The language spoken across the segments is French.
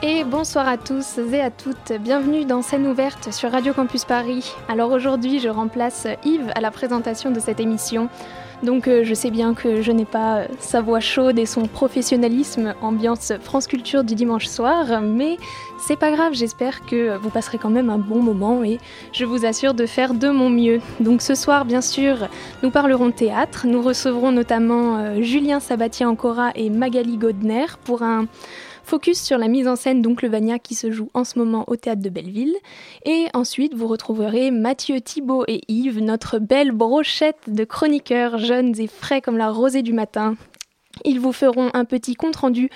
Et bonsoir à tous et à toutes, bienvenue dans Scène ouverte sur Radio Campus Paris. Alors aujourd'hui je remplace Yves à la présentation de cette émission. Donc euh, je sais bien que je n'ai pas sa voix chaude et son professionnalisme ambiance France Culture du dimanche soir, mais c'est pas grave, j'espère que vous passerez quand même un bon moment et je vous assure de faire de mon mieux. Donc ce soir, bien sûr, nous parlerons théâtre. Nous recevrons notamment euh, Julien Sabatier-Ancora et Magali Godner pour un Focus sur la mise en scène d'Oncle Vania qui se joue en ce moment au théâtre de Belleville. Et ensuite, vous retrouverez Mathieu Thibault et Yves, notre belle brochette de chroniqueurs jeunes et frais comme la rosée du matin. Ils vous feront un petit compte-rendu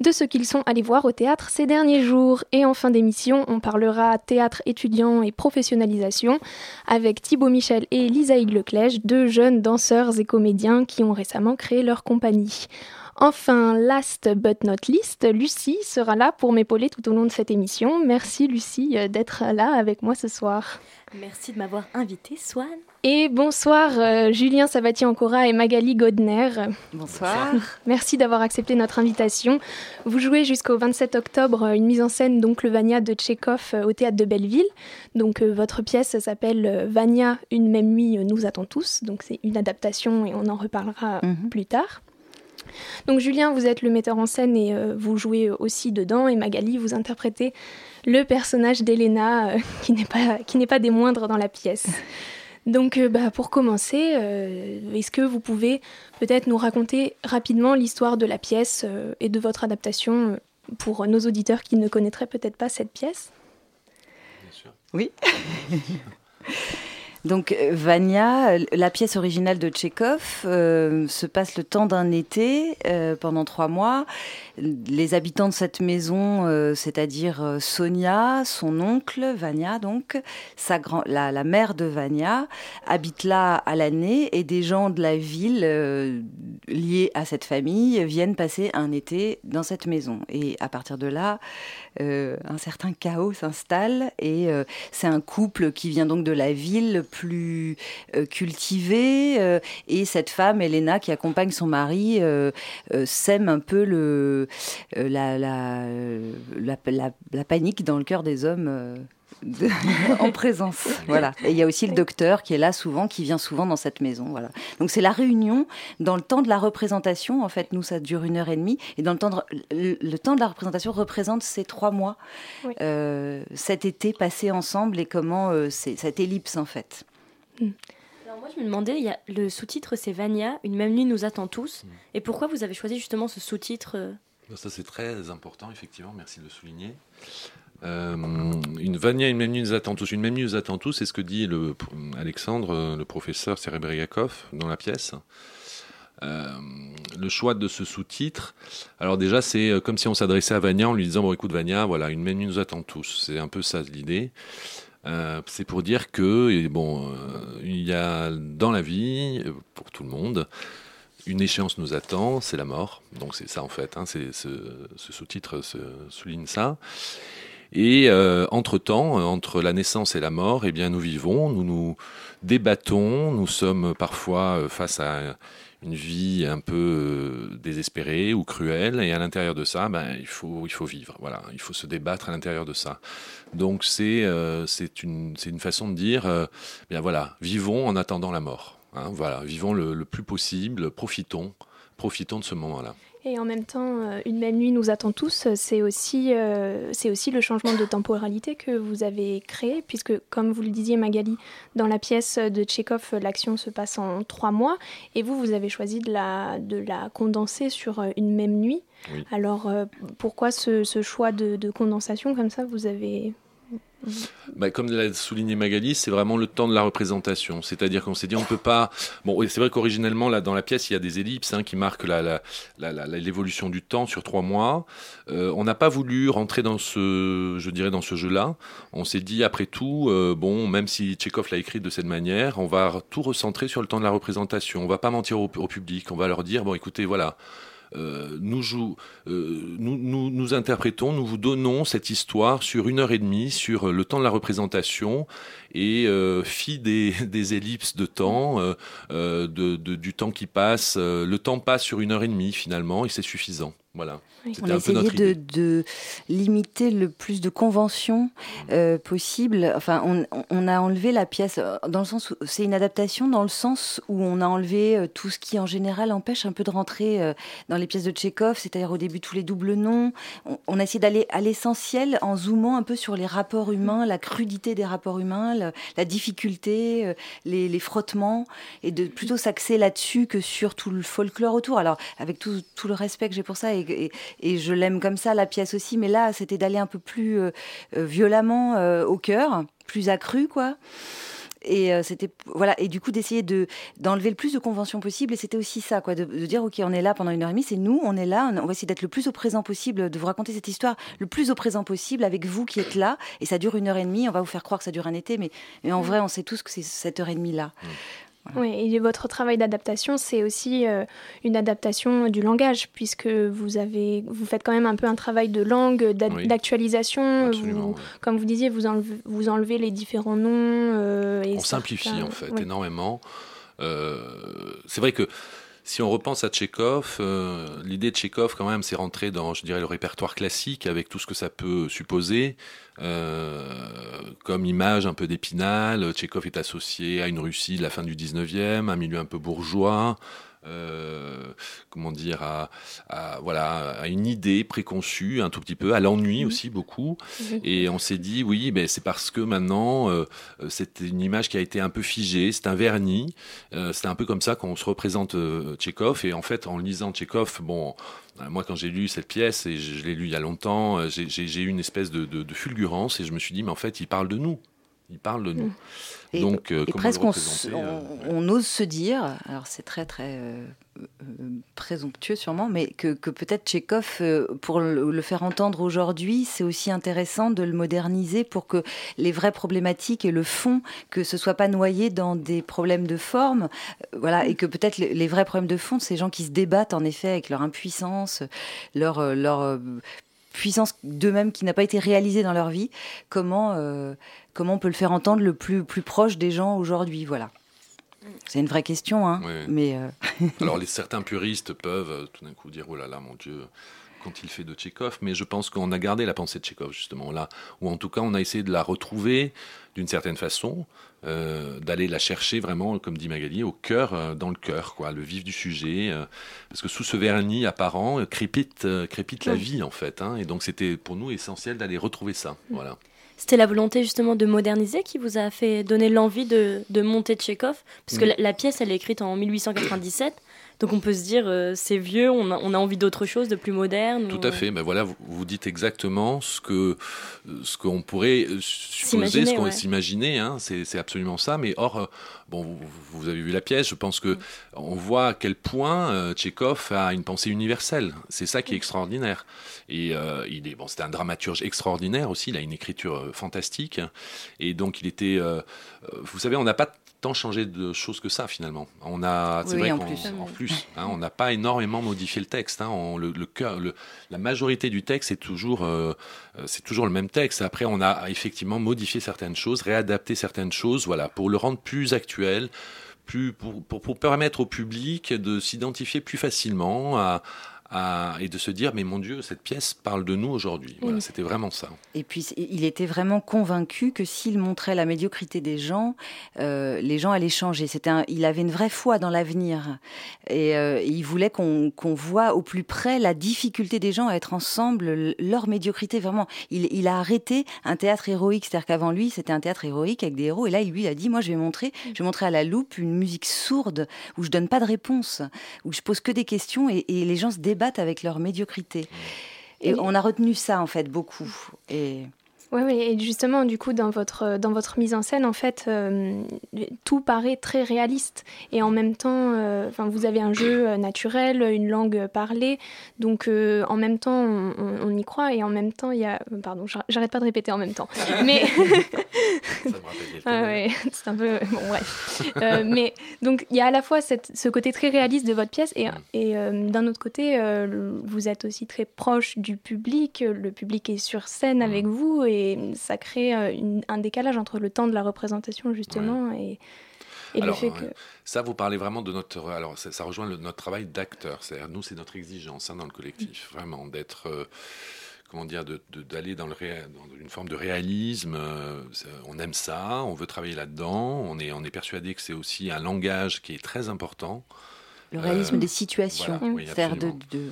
de ce qu'ils sont allés voir au théâtre ces derniers jours. Et en fin d'émission, on parlera théâtre étudiant et professionnalisation avec Thibaut Michel et Lisa Leclèche, deux jeunes danseurs et comédiens qui ont récemment créé leur compagnie. Enfin, last but not least, Lucie sera là pour m'épauler tout au long de cette émission. Merci Lucie euh, d'être là avec moi ce soir. Merci de m'avoir invité, Swan. Et bonsoir euh, Julien Sabatier-Ancora et Magali Godner. Bonsoir. Merci d'avoir accepté notre invitation. Vous jouez jusqu'au 27 octobre une mise en scène d'Oncle Vania de Tchekhov euh, au théâtre de Belleville. Donc votre pièce s'appelle Vania, une même nuit nous attend tous. Donc c'est une adaptation et on en reparlera mhm. plus tard. Donc Julien, vous êtes le metteur en scène et euh, vous jouez aussi dedans, et Magali, vous interprétez le personnage d'Elena, euh, qui n'est pas, qui pas des moindres dans la pièce. Donc euh, bah, pour commencer, est-ce que vous pouvez peut-être nous raconter rapidement l'histoire de la pièce et de votre adaptation pour nos auditeurs qui ne connaîtraient peut-être pas cette pièce? Bien sûr. Oui. Donc euh, Vania, la pièce originale de Tchekhov, euh, se passe le temps d'un été euh, pendant trois mois. Les habitants de cette maison, c'est-à-dire Sonia, son oncle Vania, donc sa grand, la, la, mère de Vania, habitent là à l'année et des gens de la ville liés à cette famille viennent passer un été dans cette maison. Et à partir de là, euh, un certain chaos s'installe et euh, c'est un couple qui vient donc de la ville plus euh, cultivé et cette femme, Elena, qui accompagne son mari, sème un peu le, la, la, la, panique dans le cœur des hommes en présence. Voilà. Et il y a aussi le docteur qui est là souvent, qui vient souvent dans cette maison. Voilà. Donc c'est la réunion dans le temps de la représentation. En fait, nous, ça dure une heure et demie. Et dans le temps de, le, temps de la représentation représente ces trois mois, euh, cet été passé ensemble et comment euh, c'est cette ellipse en fait. Hmm. Alors moi, je me demandais, il y a, le sous-titre c'est Vania, une même nuit nous attend tous. Hmm. Et pourquoi vous avez choisi justement ce sous-titre euh? Ça c'est très important, effectivement. Merci de le souligner. Euh, une Vania, une même nuit nous attend tous. Une même nuit nous attend tous, c'est ce que dit le, Alexandre, le professeur Serebriakov, dans la pièce. Euh, le choix de ce sous-titre, alors déjà c'est euh, comme si on s'adressait à Vania en lui disant bon écoute Vania, voilà une même nuit nous attend tous. C'est un peu ça l'idée. c'est pour dire que bon, il y a dans la vie pour tout le monde une échéance nous attend, c'est la mort. Donc c'est ça en fait. Hein, c'est ce, ce sous-titre souligne ça. Et euh, entre-temps, euh, entre la naissance et la mort, eh bien, nous vivons, nous nous débattons, nous sommes parfois euh, face à une vie un peu désespérée ou cruelle, et à l'intérieur de ça, ben, il, faut, il faut vivre, voilà, il faut se débattre à l'intérieur de ça. Donc c'est c'est une, une façon de dire, bien voilà, vivons en attendant la mort. Hein, voilà, vivons le, le plus possible, profitons, profitons de ce moment-là. Et en même temps, euh, Une même nuit nous attend tous, c'est aussi, euh, c'est aussi le changement de temporalité que vous avez créé, puisque comme vous le disiez Magali, dans la pièce de Tchekhov, l'action se passe en trois mois, et vous, vous avez choisi de la, de la condenser sur euh, une même nuit. Alors pourquoi ce, ce, choix de, de, condensation comme ça Vous avez bah, comme l'a souligné Magali, c'est vraiment le temps de la représentation. C'est-à-dire qu'on s'est dit, on ne peut pas. Bon, c'est vrai qu'originellement, dans la pièce, il y a des ellipses hein, qui marquent l'évolution du temps sur trois mois. Euh, on n'a pas voulu rentrer dans ce, je dirais, dans ce jeu-là. On s'est dit, après tout, euh, bon, même si Tchekhov l'a écrit de cette manière, on va tout recentrer sur le temps de la représentation. On va pas mentir au, au public. On va leur dire, bon, écoutez, voilà. Euh, nous, joue, euh, nous, nous, nous, interprétons, nous vous donnons cette histoire sur une heure et demie, sur le temps de la représentation, et euh, fi des, des, ellipses de temps, de, du temps qui passe. le temps passe sur une heure et demie finalement, et c'est suffisant. Voilà. On a essayé de, de, limiter le plus de conventions euh, possible. Enfin, on, on, a enlevé la pièce euh, dans le sens où c'est une adaptation dans le sens où on a enlevé euh, tout ce qui en général empêche un peu de rentrer euh, dans les pièces de Tchekhov, c'est-à-dire au début tous les doubles noms. On, on a essayé d'aller à l'essentiel en zoomant un peu sur les rapports humains, la crudité des rapports humains, la, la difficulté, les, les, frottements, et de plutôt s'axer là-dessus que sur tout le folklore autour. Alors, avec tout, tout le respect que j'ai pour ça et, et, et je l'aime comme ça, la pièce aussi, mais là, c'était d'aller un peu plus euh, euh, violemment euh, au cœur, plus accru, quoi. Et c'était voilà. Et du coup d'essayer de d'enlever le plus de conventions possible. Et c'était aussi ça quoi de, dire ok on est là pendant une heure et demie c'est nous on est là. On, va essayer d'être le plus au présent possible de vous raconter cette histoire le plus au présent possible avec vous qui êtes là. Et ça dure une heure et demie. On va vous faire croire que ça dure un été mais, mais en vrai on sait tous que c'est cette heure et demie là mmh. Oui, et votre travail d'adaptation, c'est aussi euh, une adaptation du langage, puisque vous, avez, vous faites quand même un peu un travail de langue, d'actualisation. Comme vous disiez, vous enlevez, vous enlevez les différents noms. Euh, on simplifie en fait énormément. Euh, c'est vrai que si on repense à Tchekhov, euh, l'idée de Tchekhov, quand même, c'est rentrer dans, je dirais, le répertoire classique avec tout ce que ça peut supposer, euh, comme image un peu d'épinal. Tchekhov est associé à une Russie de la fin du 19e, un milieu un peu bourgeois, euh, comment dire, à, voilà, à une idée préconçue un tout petit peu, à l'ennui mhm. aussi beaucoup. Et on s'est dit, oui, ben, c'est parce que maintenant, euh, c'est une image qui a été un peu figée, c'est un vernis. Euh, c'est un peu comme ça qu'on se représente Tchekhov. Et en fait, en lisant Tchekhov, bon, moi, quand j'ai lu cette pièce, et je, l'ai lu il y a longtemps, j'ai eu une espèce de, de, fulgurance et je me suis dit, mais en fait, il parle de nous. Il parle de nous. Mhm. Et, Donc, euh, presque on, euh, on, ose se dire, alors c'est très très euh, présomptueux sûrement, mais que, que peut-être Tchékov, pour le, faire entendre aujourd'hui, c'est aussi intéressant de le moderniser pour que les vraies problématiques et le fond, que ce soit pas noyé dans des problèmes de forme, voilà, et que peut-être les, les, vrais problèmes de fond, ces gens qui se débattent en effet avec leur impuissance, leur, leur puissance d'eux-mêmes qui n'a pas été réalisée dans leur vie, comment, euh, comment on peut le faire entendre le plus, plus proche des gens aujourd'hui Voilà. C'est une vraie question, hein, mais... Euh, Alors, les, certains puristes peuvent euh, tout d'un coup dire, oh là là, mon Dieu, quand il fait de Tchékov, mais je pense qu'on a gardé la pensée de Tchékov, justement, là, ou en tout cas, on a essayé de la retrouver d'une certaine façon, euh, d'aller la chercher vraiment, comme dit Magali, au cœur, euh, dans le cœur, quoi, le vif du sujet, euh, parce que sous ce vernis apparent crépite, crépite la vie en fait, hein, et donc c'était pour nous essentiel d'aller retrouver ça, voilà. C'était la volonté justement de moderniser qui vous a fait donner l'envie de, de monter Tchékov, parce que la, la, pièce elle est écrite en 1897. Donc on peut se dire, euh, c'est vieux, on a, on a envie d'autre chose, de plus moderne. Tout à fait. Ben voilà, vous, vous, dites exactement ce que ce qu'on pourrait euh, supposer, ce qu'on ouais. s'imaginer. Hein, c'est absolument ça. Mais or, euh, bon, vous, avez vu la pièce. Je pense que mm. on voit à quel point euh, Tchekhov a une pensée universelle. C'est ça qui est extraordinaire. Et euh, il est bon, c'était un dramaturge extraordinaire aussi. Il a une écriture fantastique. Et donc il était, vous savez, on n'a pas tant changé de choses que ça finalement. On a, c'est vrai en plus, en plus hein, on n'a pas énormément modifié le texte. Hein, on, le, le, cœur, le, la majorité du texte est toujours, euh, c'est toujours le même texte. Après, on a effectivement modifié certaines choses, réadapté certaines choses, voilà, pour le rendre plus actuel, plus pour, pour, pour permettre au public de s'identifier plus facilement à et de se dire mais mon Dieu cette pièce parle de nous aujourd'hui. Voilà, c'était vraiment ça. Et puis il était vraiment convaincu que s'il montrait la médiocrité des gens, euh, les gens allaient changer. C'était il avait une vraie foi dans l'avenir et, euh, il voulait qu'on qu voit au plus près la difficulté des gens à être ensemble, leur médiocrité vraiment. Il, il a arrêté un théâtre héroïque, c'est-à-dire qu'avant lui c'était un théâtre héroïque avec des héros et là lui il a dit moi je vais montrer, je vais montrer à la loupe une musique sourde où je donne pas de réponse, où je pose que des questions et, et les gens se débattent battent avec leur médiocrité. Et on a retenu ça, en fait, beaucoup. Et... Oui, oui, et justement, du coup, dans votre, dans votre mise en scène, en fait, euh, tout paraît très réaliste. Et en même temps, euh, vous avez un jeu euh, naturel, une langue parlée. Donc, en même temps, on, y croit. Et en même temps, il y a. Pardon, j'arrête pas de répéter en même temps. Mais. Ah, ouais, c'est un peu. Bon, bref. mais donc, il y a à la fois cette, ce côté très réaliste de votre pièce. Et, et d'un autre côté, vous êtes aussi très proche du public. Le public est sur scène avec vous. Et et ça crée euh, un décalage entre le temps de la représentation justement et, le fait que... Ça, vous parlez vraiment de notre... Alors ça, rejoint notre travail d'acteur. C'est-à-dire, nous, c'est notre exigence hein, dans le collectif, vraiment, d'être... Euh, comment dire, d'aller dans, le dans une forme de réalisme. Euh, on aime ça, on veut travailler là-dedans. On est, on est persuadé que c'est aussi un langage qui est très important. Le réalisme des situations, faire de, de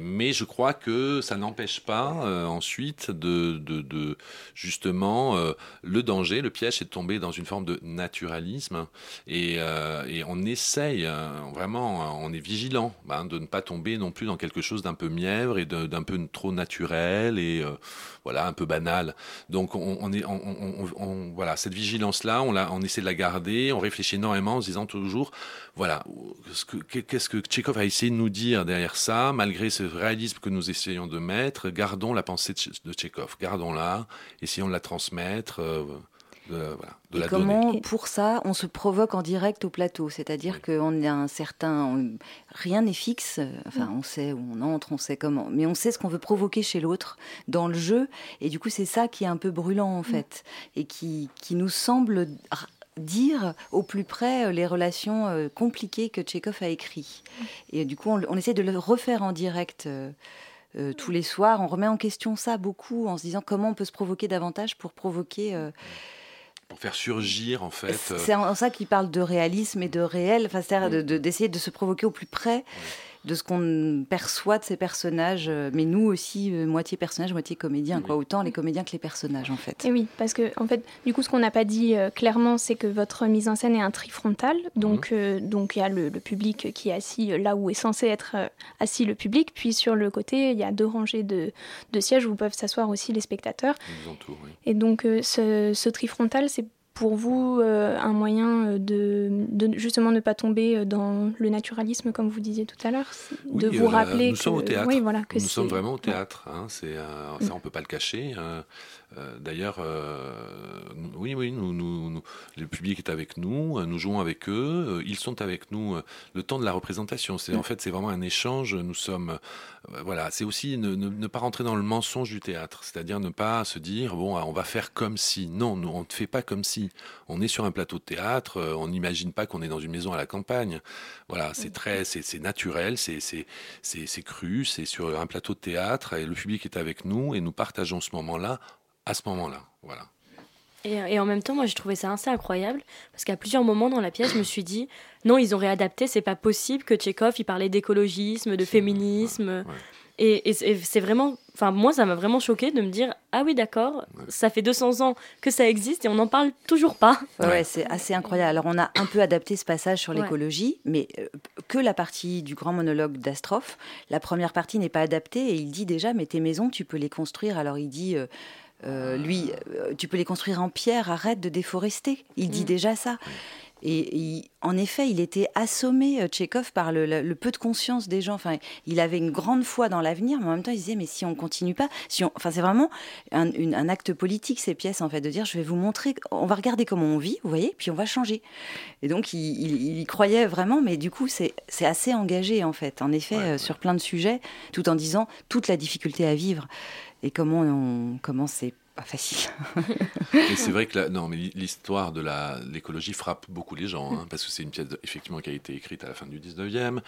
mais je crois que ça n'empêche pas euh, ensuite de, justement euh, le danger, le piège, c'est de tomber dans une forme de naturalisme. Et, euh, on essaye vraiment, on est vigilant hein, de ne pas tomber non plus dans quelque chose d'un peu mièvre et d'un peu trop naturel voilà un peu banal. Donc on, est, on, voilà cette vigilance là, on, on essaie de la garder, on réfléchit énormément en se disant toujours voilà qu'est-ce que Tchekhov a essayé de nous dire derrière ça, malgré ce réalisme que nous essayons de mettre, gardons la pensée de Tchékov, gardons-la, essayons de la transmettre. Euh, de, voilà, comment, pour ça, on se provoque en direct au plateau C'est-à-dire qu'on a un certain. rien n'est fixe. Enfin, mm. on sait où on entre, on sait comment. Mais on sait ce qu'on veut provoquer chez l'autre dans le jeu. Et du coup, c'est ça qui est un peu brûlant, en mm. fait. Et qui, qui nous semble dire au plus près euh, les relations euh, compliquées que Tchekhov a écrit. Et du coup, on, essaie de le refaire en direct. Euh, tous les soirs, on remet en question ça beaucoup en se disant comment on peut se provoquer davantage pour provoquer pour faire surgir en fait. C'est en ça qu'il parle de réalisme et de réel, enfin, c'est-à-dire d'essayer de, se provoquer au plus près de ce qu'on perçoit de ces personnages, euh, mais nous aussi, euh, moitié personnage, moitié comédien, quoi. Autant les comédiens que les personnages, en fait. Et oui, parce que, en fait, du coup, ce qu'on n'a pas dit euh, clairement, c'est que votre mise en scène est un trifrontal. Donc, mhm. donc il y a le, public qui est assis là où est censé être assis le public, puis sur le côté, il y a deux rangées de, sièges où peuvent s'asseoir aussi les spectateurs. Et donc, ce, ce trifrontal, c'est pour vous euh, un moyen euh, de, justement ne pas tomber euh, dans le naturalisme comme vous disiez tout à l'heure? De vous rappeler nous sommes au théâtre. Oui, voilà, que nous sommes vraiment au théâtre hein, c'est ça on peut pas le cacher hein. d'ailleurs oui oui nous, nous, le public est avec nous nous jouons avec eux ils sont avec nous le temps de la représentation c'est en fait c'est vraiment un échange nous sommes voilà c'est aussi ne, ne, pas rentrer dans le mensonge du théâtre c'est-à-dire ne pas se dire bon on va faire comme si non on ne fait pas comme si on est sur un plateau de théâtre, euh, on n'imagine pas qu'on est dans une maison à la campagne. Voilà, c'est très, c'est naturel, c'est cru, c'est sur un plateau de théâtre et le public est avec nous et nous partageons ce moment-là à ce moment-là. Voilà. Et, en même temps, moi, j'ai trouvé ça assez incroyable parce qu'à plusieurs moments dans la pièce, je me suis dit non, ils ont réadapté, c'est pas possible que Tchekhov il parlait d'écologisme, de féminisme. Et, c'est vraiment, enfin moi ça m'a vraiment choqué de me dire ah oui d'accord, ça fait 200 ans que ça existe et on n'en parle toujours pas. Ouais, c'est assez incroyable. Alors on a un peu adapté ce passage sur l'écologie, mais euh, que la partie du grand monologue d'Astrophe. La première partie n'est pas adaptée et il dit déjà mais tes maisons tu peux les construire. Alors il dit euh, euh, lui, tu peux les construire en pierre, arrête de déforester. Il dit mm. déjà ça. Et, en effet, il était assommé, euh, Tchékov, par le, peu de conscience des gens. Enfin, il avait une grande foi dans l'avenir, mais en même temps, il disait, mais si on continue pas, si on... enfin, c'est vraiment un, acte politique, ces pièces, en fait, de dire, je vais vous montrer, on va regarder comment on vit, vous voyez, puis on va changer. Et donc, il, y croyait vraiment, mais du coup, c'est assez engagé, en fait, en effet, euh, sur plein de sujets, tout en disant toute la difficulté à vivre et comment on, comment c'est pas facile. et c'est vrai que non, mais l'histoire de l'écologie frappe beaucoup les gens, hein, parce que c'est une pièce effectivement qui a été écrite à la fin du 19e.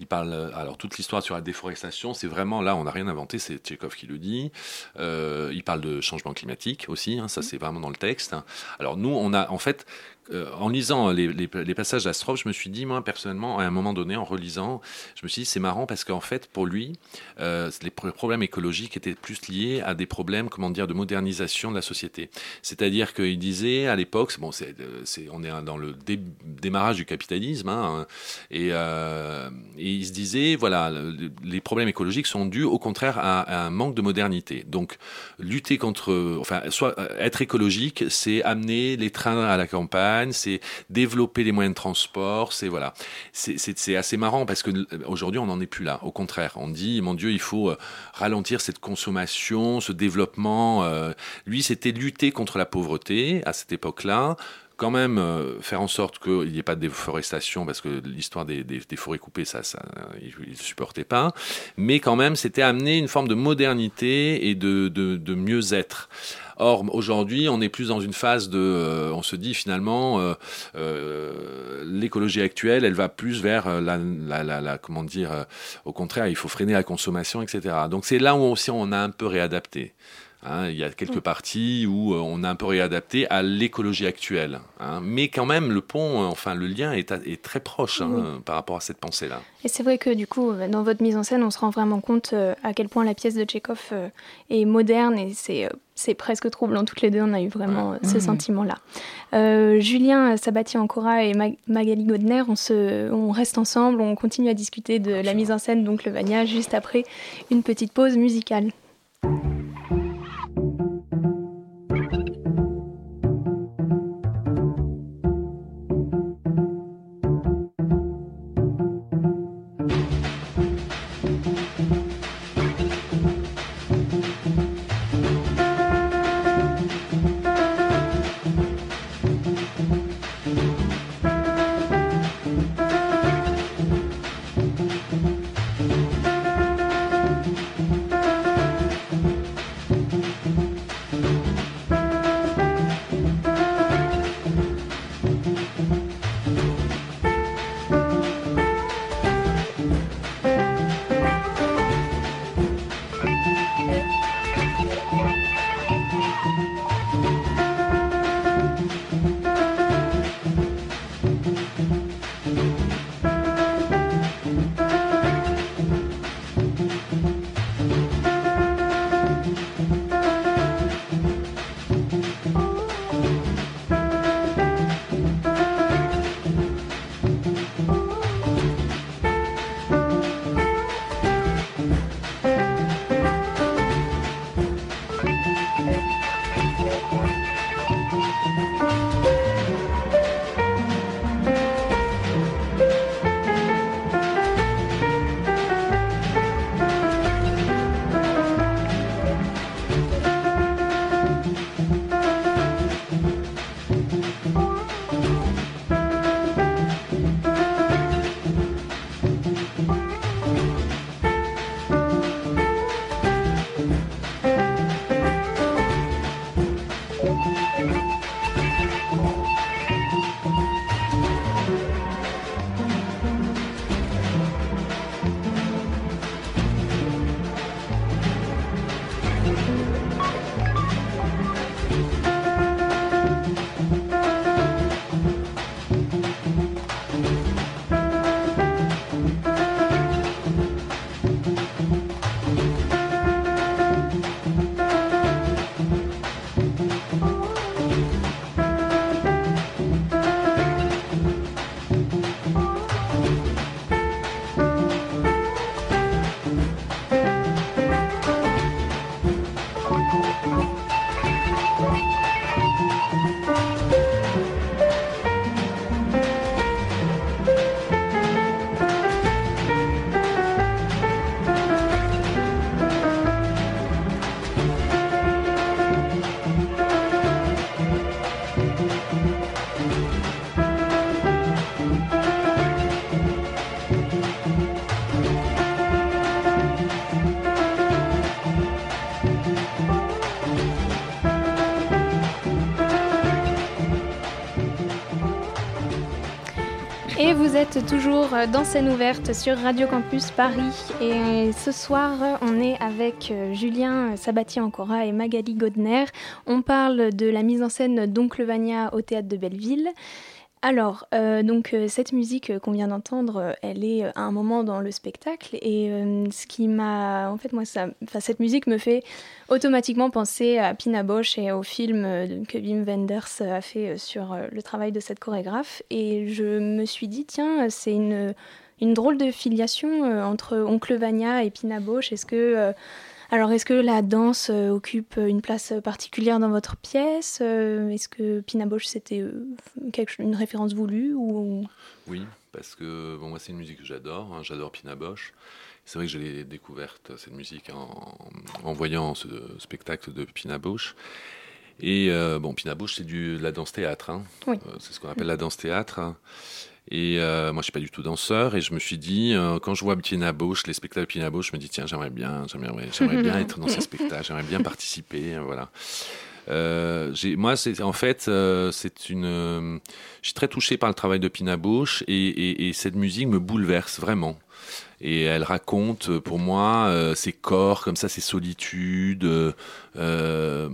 Il parle, alors toute l'histoire sur la déforestation, c'est vraiment là, on n'a rien inventé, c'est Tchekhov qui le dit. Euh, il parle de changement climatique aussi, hein, ça c'est vraiment dans le texte. Alors nous, on a en fait, euh, en lisant les, passages d'Astrov, je me suis dit, moi, personnellement, à un moment donné, en relisant, je me suis dit, c'est marrant parce qu'en fait, pour lui, euh, les problèmes écologiques étaient plus liés à des problèmes, comment dire, de modernisation de la société. C'est-à-dire qu'il disait, à l'époque, bon, c'est, on est dans le démarrage du capitalisme, hein, et, et, il se disait, voilà, les problèmes écologiques sont dus, au contraire, à, à un manque de modernité. Donc, lutter contre, enfin, soit être écologique, c'est amener les trains à la campagne, c'est développer les moyens de transport, c'est voilà, c'est assez marrant parce que aujourd'hui on n'en est plus là. Au contraire, on dit mon Dieu, il faut euh, ralentir cette consommation, ce développement. Euh. lui, c'était lutter contre la pauvreté à cette époque-là quand même euh, faire en sorte qu'il n'y ait pas de déforestation, parce que l'histoire des, forêts coupées, ça, ça il ne supportait pas. Mais quand même, c'était amener une forme de modernité et de, de mieux-être. Or, aujourd'hui, on est plus dans une phase de. Euh, on se dit finalement, euh, euh, l'écologie actuelle, elle va plus vers la, la, la, comment dire, au contraire, il faut freiner la consommation, etc. Donc c'est là où aussi on a un peu réadapté. Hein, il y a quelques parties où on a un peu réadapté à l'écologie actuelle. Hein. mais quand même, le pont, enfin, le lien est, est très proche hein, par rapport à cette pensée-là. Et c'est vrai que du coup, dans votre mise en scène, on se rend vraiment compte à quel point la pièce de Tchekhov est moderne et c'est c'est presque troublant. Toutes les deux, on a eu vraiment ce mmh. sentiment-là. Euh, Julien Sabatier-Ancora et Magali Godner, on, se, on reste ensemble, on continue à discuter de la mise en scène, donc le Vania, juste après une petite pause musicale. Toujours dans scène ouverte sur Radio Campus Paris. Et ce soir, on est avec euh, Julien Sabatier-Ancora et Magali Godner. On parle de la mise en scène d'Oncle Vania au théâtre de Belleville. Alors, euh, donc euh, cette musique qu'on vient d'entendre, elle est à un moment dans le spectacle et ce qui m'a, en fait, moi, ça, cette musique me fait automatiquement penser à Pina Bosch et au film que Wim Wenders a fait sur le travail de cette chorégraphe et je me suis dit tiens, c'est une une drôle de filiation entre Oncle Vania et Pina Bosch. Est-ce que alors, est-ce que la danse euh, occupe une place particulière dans votre pièce euh, Est-ce que Pina Bausch, c'était euh, une référence voulue ou... Oui, parce que bon, moi, c'est une musique que j'adore. Hein, j'adore Pina Bausch. C'est vrai que j'ai découverte, cette musique, en, voyant ce spectacle de Pina Bausch. Et bon, Pina Bausch, c'est de la danse-théâtre. Hein. c'est ce qu'on appelle la danse-théâtre. Et euh, moi, je suis pas du tout danseur. Et je me suis dit, euh, quand je vois Pina Bausch, les spectacles de Pina Bausch, je me dis, tiens, j'aimerais bien, j'aimerais, bien être dans ces spectacles, j'aimerais bien participer. Hein, voilà. Euh, moi, c'est en fait, c'est une. je suis très touché par le travail de Pina Bausch et, et cette musique me bouleverse vraiment et elle raconte euh, pour moi euh, ses corps comme ça, ses solitudes. Euh,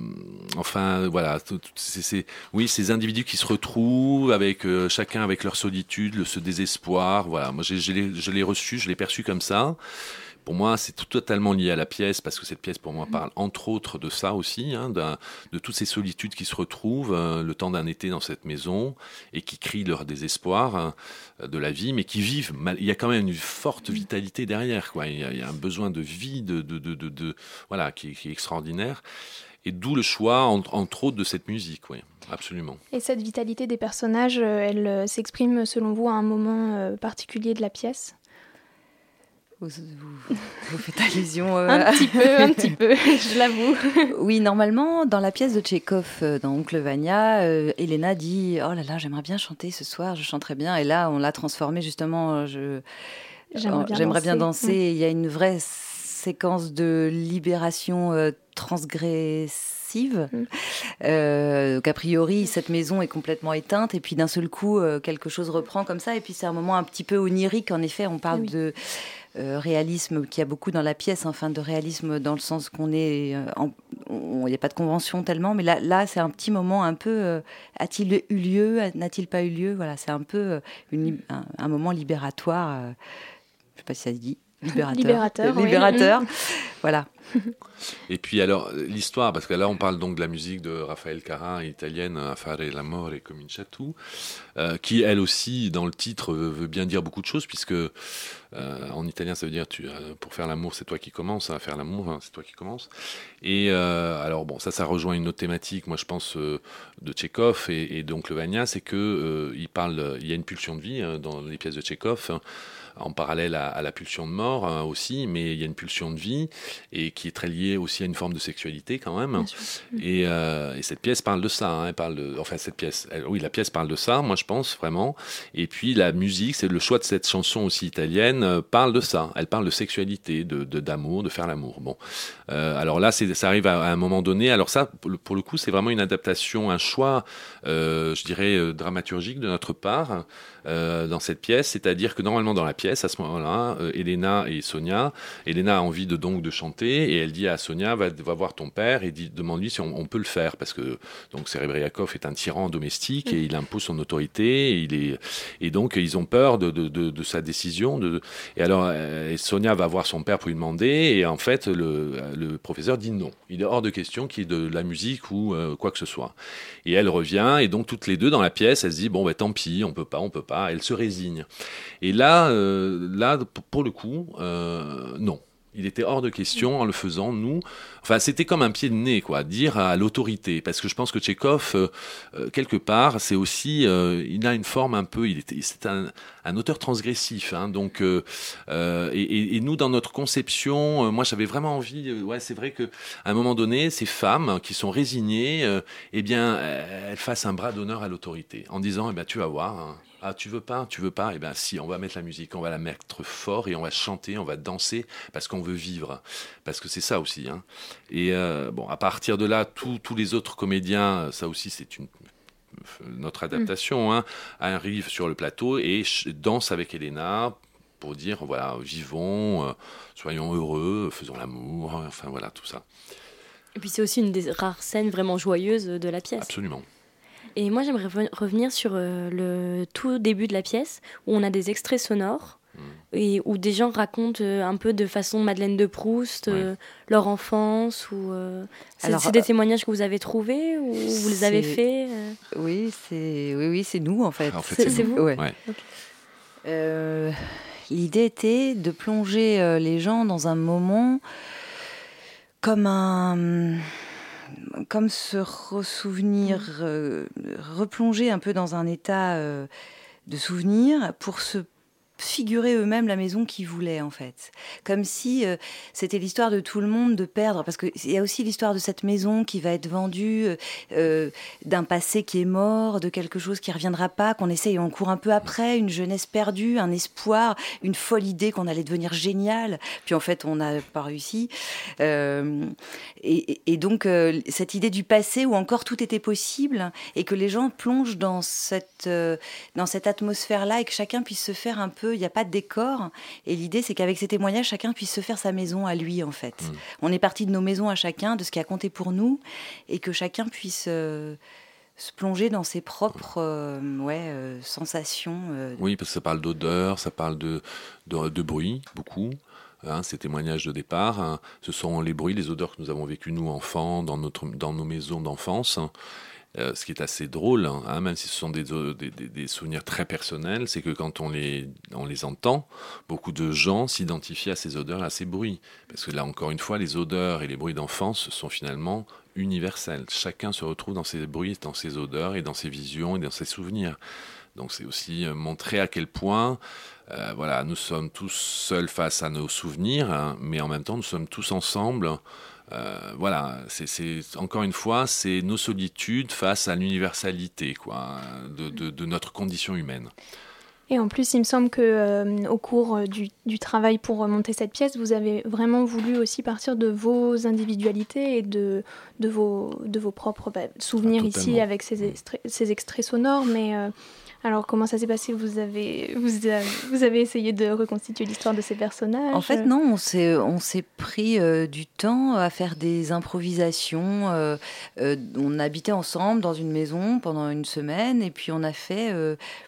enfin voilà, c'est oui ces individus qui se retrouvent avec chacun avec leur solitude, ce désespoir. Voilà, moi je l'ai reçu, je l'ai perçu comme ça. Pour moi, c'est totalement lié à la pièce, parce que cette pièce, pour moi, mm. parle entre autres de ça aussi, hein, de toutes ces solitudes qui se retrouvent euh, le temps d'un été dans cette maison et qui crient leur désespoir hein, de la vie, mais qui vivent. Il y a quand même une forte mm. vitalité derrière. Quoi. Il, y a, un besoin de vie, de, de, de, voilà, qui, est extraordinaire. Et d'où le choix, entre, autres, de cette musique, oui, absolument. Et cette vitalité des personnages, euh, elle euh, s'exprime selon vous à un moment particulier de la pièce? Vous, faites allusion euh, un petit peu, un petit peu, je l'avoue. Oui, normalement, dans la pièce de Tchekhov, euh, dans Oncle Vania, euh, Elena dit Oh là là, j'aimerais bien chanter ce soir, je chanterais bien. Et là, on l'a transformé justement. Je, j'aimerais bien, danser. Mm. Il y a une vraie séquence de libération transgressive. Mm. qu'a priori, cette maison est complètement éteinte, et puis d'un seul coup, quelque chose reprend comme ça, et puis c'est un moment un petit peu onirique. En effet, on parle de euh, réalisme qui a beaucoup dans la pièce, enfin de réalisme dans le sens qu'on est, euh, il n'y a pas de convention tellement, mais là, là c'est un petit moment un peu, euh, a-t-il eu lieu, n'a-t-il pas eu lieu, voilà, c'est un peu un, moment libératoire, je ne sais pas si ça se dit, libérateur, libérateur, voilà. Et puis alors l'histoire, parce que là on parle donc de la musique de Raphaël Carin, italienne, Affare l'amore et Cominciatu, euh, qui elle aussi dans le titre veut, bien dire beaucoup de choses, puisque euh, en italien ça veut dire tu, euh, pour faire l'amour c'est toi qui commences, à faire l'amour hein, c'est toi qui commences. Et alors bon ça ça rejoint une autre thématique, moi je pense de Tchekhov et, donc le Vania, c'est que il parle, il y a une pulsion de vie hein, dans les pièces de Tchekhov. Hein, en parallèle à, la pulsion de mort hein, aussi, mais il y a une pulsion de vie et qui est très liée aussi à une forme de sexualité quand même. Euh, et, cette pièce parle de ça. Hein, elle parle de, enfin cette pièce, oui la pièce parle de ça, moi je pense vraiment. Et puis la musique, c'est le choix de cette chanson aussi italienne euh, parle de ça. Elle parle de sexualité, de d'amour, de, faire l'amour. Bon, euh, alors là ça arrive à, un moment donné. Alors ça pour le coup c'est vraiment une adaptation, un choix, je dirais dramaturgique de notre part. Dans cette pièce, c'est-à-dire que normalement dans la pièce, à ce moment-là, euh, Elena et Sonia, Elena a envie de donc de chanter et elle dit à Sonia va, voir ton père et demande-lui si on, peut le faire parce que donc Serebriakov est un tyran domestique et il impose son autorité et il est et donc ils ont peur de, sa décision et alors euh, Sonia va voir son père pour lui demander et en fait le, professeur dit non, il est hors de question qu'il y ait de la musique ou quoi que ce soit. Et elle revient et donc toutes les deux dans la pièce, elle se dit bon ben tant pis, on peut pas, on peut pas. Elle se résigne. Et là, euh, là pour le coup, euh, non. Il était hors de question en le faisant, nous. Enfin, c'était comme un pied de nez, quoi, dire à l'autorité. Parce que je pense que Tchékov, euh, quelque part, c'est aussi, il a une forme un peu, il était, c'est un, auteur transgressif. Hein, donc, et, nous, dans notre conception, moi, j'avais vraiment envie. ouais, c'est vrai que à un moment donné, ces femmes qui sont résignées, eh bien, elles fassent un bras d'honneur à l'autorité, en disant, eh ben, tu vas voir. Hein, ah, tu veux pas, tu veux pas Eh bien, si, on va mettre la musique, on va la mettre fort et on va chanter, on va danser parce qu'on veut vivre. Parce que c'est ça aussi. Hein. Et euh, bon, à partir de là, tous les autres comédiens, ça aussi, c'est une notre adaptation, hein, arrive sur le plateau et danse avec Elena pour dire voilà, vivons, soyons heureux, faisons l'amour, enfin voilà, tout ça. Et puis c'est aussi une des rares scènes vraiment joyeuses de la pièce. Absolument. Et moi j'aimerais revenir sur le tout début de la pièce où on a des extraits sonores et où des gens racontent euh, un peu de façon Madeleine de Proust euh, leur enfance ou euh, c'est des témoignages que vous avez trouvés ou vous les avez faits oui c'est oui oui c'est nous en fait, c'est vous ouais. l'idée était de plonger les gens dans un moment comme un comme se ressouvenir replonger un peu dans un état de souvenir pour se figurer eux-mêmes la maison qu'ils voulaient en fait. Comme si euh, c'était l'histoire de tout le monde de perdre, parce qu'il y a aussi l'histoire de cette maison qui va être vendue, euh, euh, d'un passé qui est mort, de quelque chose qui reviendra pas, qu'on essaye, on court un peu après, une jeunesse perdue, un espoir, une folle idée qu'on allait devenir génial, puis en fait on n'a pas réussi. Et, et, donc cette idée du passé où encore tout était possible et que les gens plongent dans cette atmosphère-là et que chacun puisse se faire un peu il n'y a pas de décor. Et l'idée, c'est qu'avec ces témoignages, chacun puisse se faire sa maison à lui, en fait. Mm. On est parti de nos maisons à chacun, de ce qui a compté pour nous, et que chacun puisse euh, se plonger dans ses propres euh, ouais, euh, sensations. Oui, parce que ça parle d'odeur, ça parle de, de, bruit, beaucoup. Hein, ces témoignages de départ, hein. ce sont les bruits, les odeurs que nous avons vécues, nous, enfants, dans, notre, dans nos maisons d'enfance. Euh, ce qui est assez drôle, hein, même si ce sont des, des, souvenirs très personnels, c'est que quand on les, entend, beaucoup de gens s'identifient à ces odeurs, à ces bruits. Parce que là, encore une fois, les odeurs et les bruits d'enfance sont finalement universels. Chacun se retrouve dans ses bruits, dans ses odeurs et dans ses visions et dans ses souvenirs. Donc c'est aussi euh, montrer à quel point euh, voilà, nous sommes tous seuls face à nos souvenirs, hein, mais en même temps nous sommes tous ensemble euh, voilà, c'est encore une fois, c'est nos solitudes face à l'universalité quoi, de, notre condition humaine. Et en plus, il me semble que euh, au cours euh, du, travail pour monter cette pièce, vous avez vraiment voulu aussi partir de vos individualités et de, de, vos, de vos propres bah, souvenirs ah, ici avec ces, extraits, ces extraits sonores, mais alors, comment ça s'est passé? Vous avez, vous, avez, essayé de reconstituer l'histoire de ces personnages? En fait, non, on s'est, pris euh, du temps à faire des improvisations. Euh, euh, on habitait ensemble dans une maison pendant une semaine et puis on a fait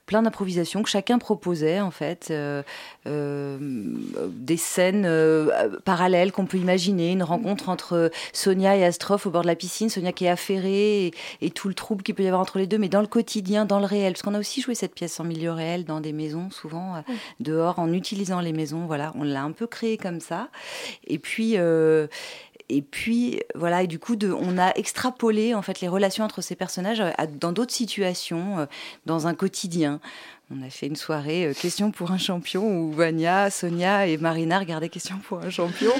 plein d'improvisations que chacun proposait, en fait. des scènes parallèles qu'on peut imaginer, une rencontre entre Sonia et Astrophe au bord de la piscine, Sonia qui est affairée et, et tout le trouble qu'il peut y avoir entre les deux, mais dans le quotidien, dans le réel. Parce qu'on a aussi jouer cette pièce en milieu réel dans des maisons, souvent euh, dehors, en utilisant les maisons. Voilà, on l'a un peu créé comme ça. Et puis. Euh, et puis voilà, et du coup, de, on a extrapolé en fait les relations entre ces personnages dans d'autres situations, euh, dans un quotidien. On a fait une soirée euh, Question pour un champion où Vania, Sonia et Marina regardaient Question pour un champion.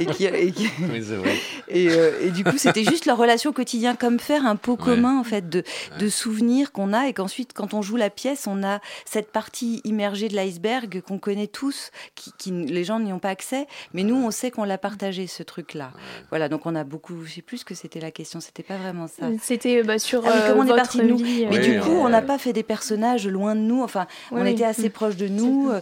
et, qui, et, euh, et, du coup, c'était juste leur relation au quotidien, comme faire un pot commun en fait de, de souvenirs qu'on a et qu'ensuite, quand on joue la pièce, on a cette partie immergée de l'iceberg qu'on connaît tous, qui, les gens n'y ont pas accès, mais nous, on sait qu'on l'a partagé ce truc-là. Voilà, donc on a beaucoup. Je sais plus ce que c'était la question. C'était pas vraiment ça. C'était bah, sur ah, comment on est parti de nous. Mais du coup, on n'a pas fait des personnages loin de nous. Enfin, on était assez proche de nous. Euh,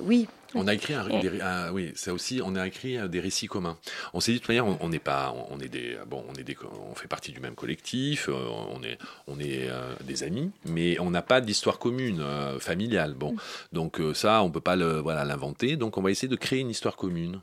oui, on a écrit un, oui, ça aussi, on a écrit euh, des récits communs. On s'est dit de toute manière, on n'est pas, on est des, bon, on est des, on fait partie du même collectif, euh, on est, on est des amis, mais on n'a pas d'histoire commune familiale. Bon, mm. donc ça, on peut pas le, voilà, l'inventer. Donc on va essayer de créer une histoire commune.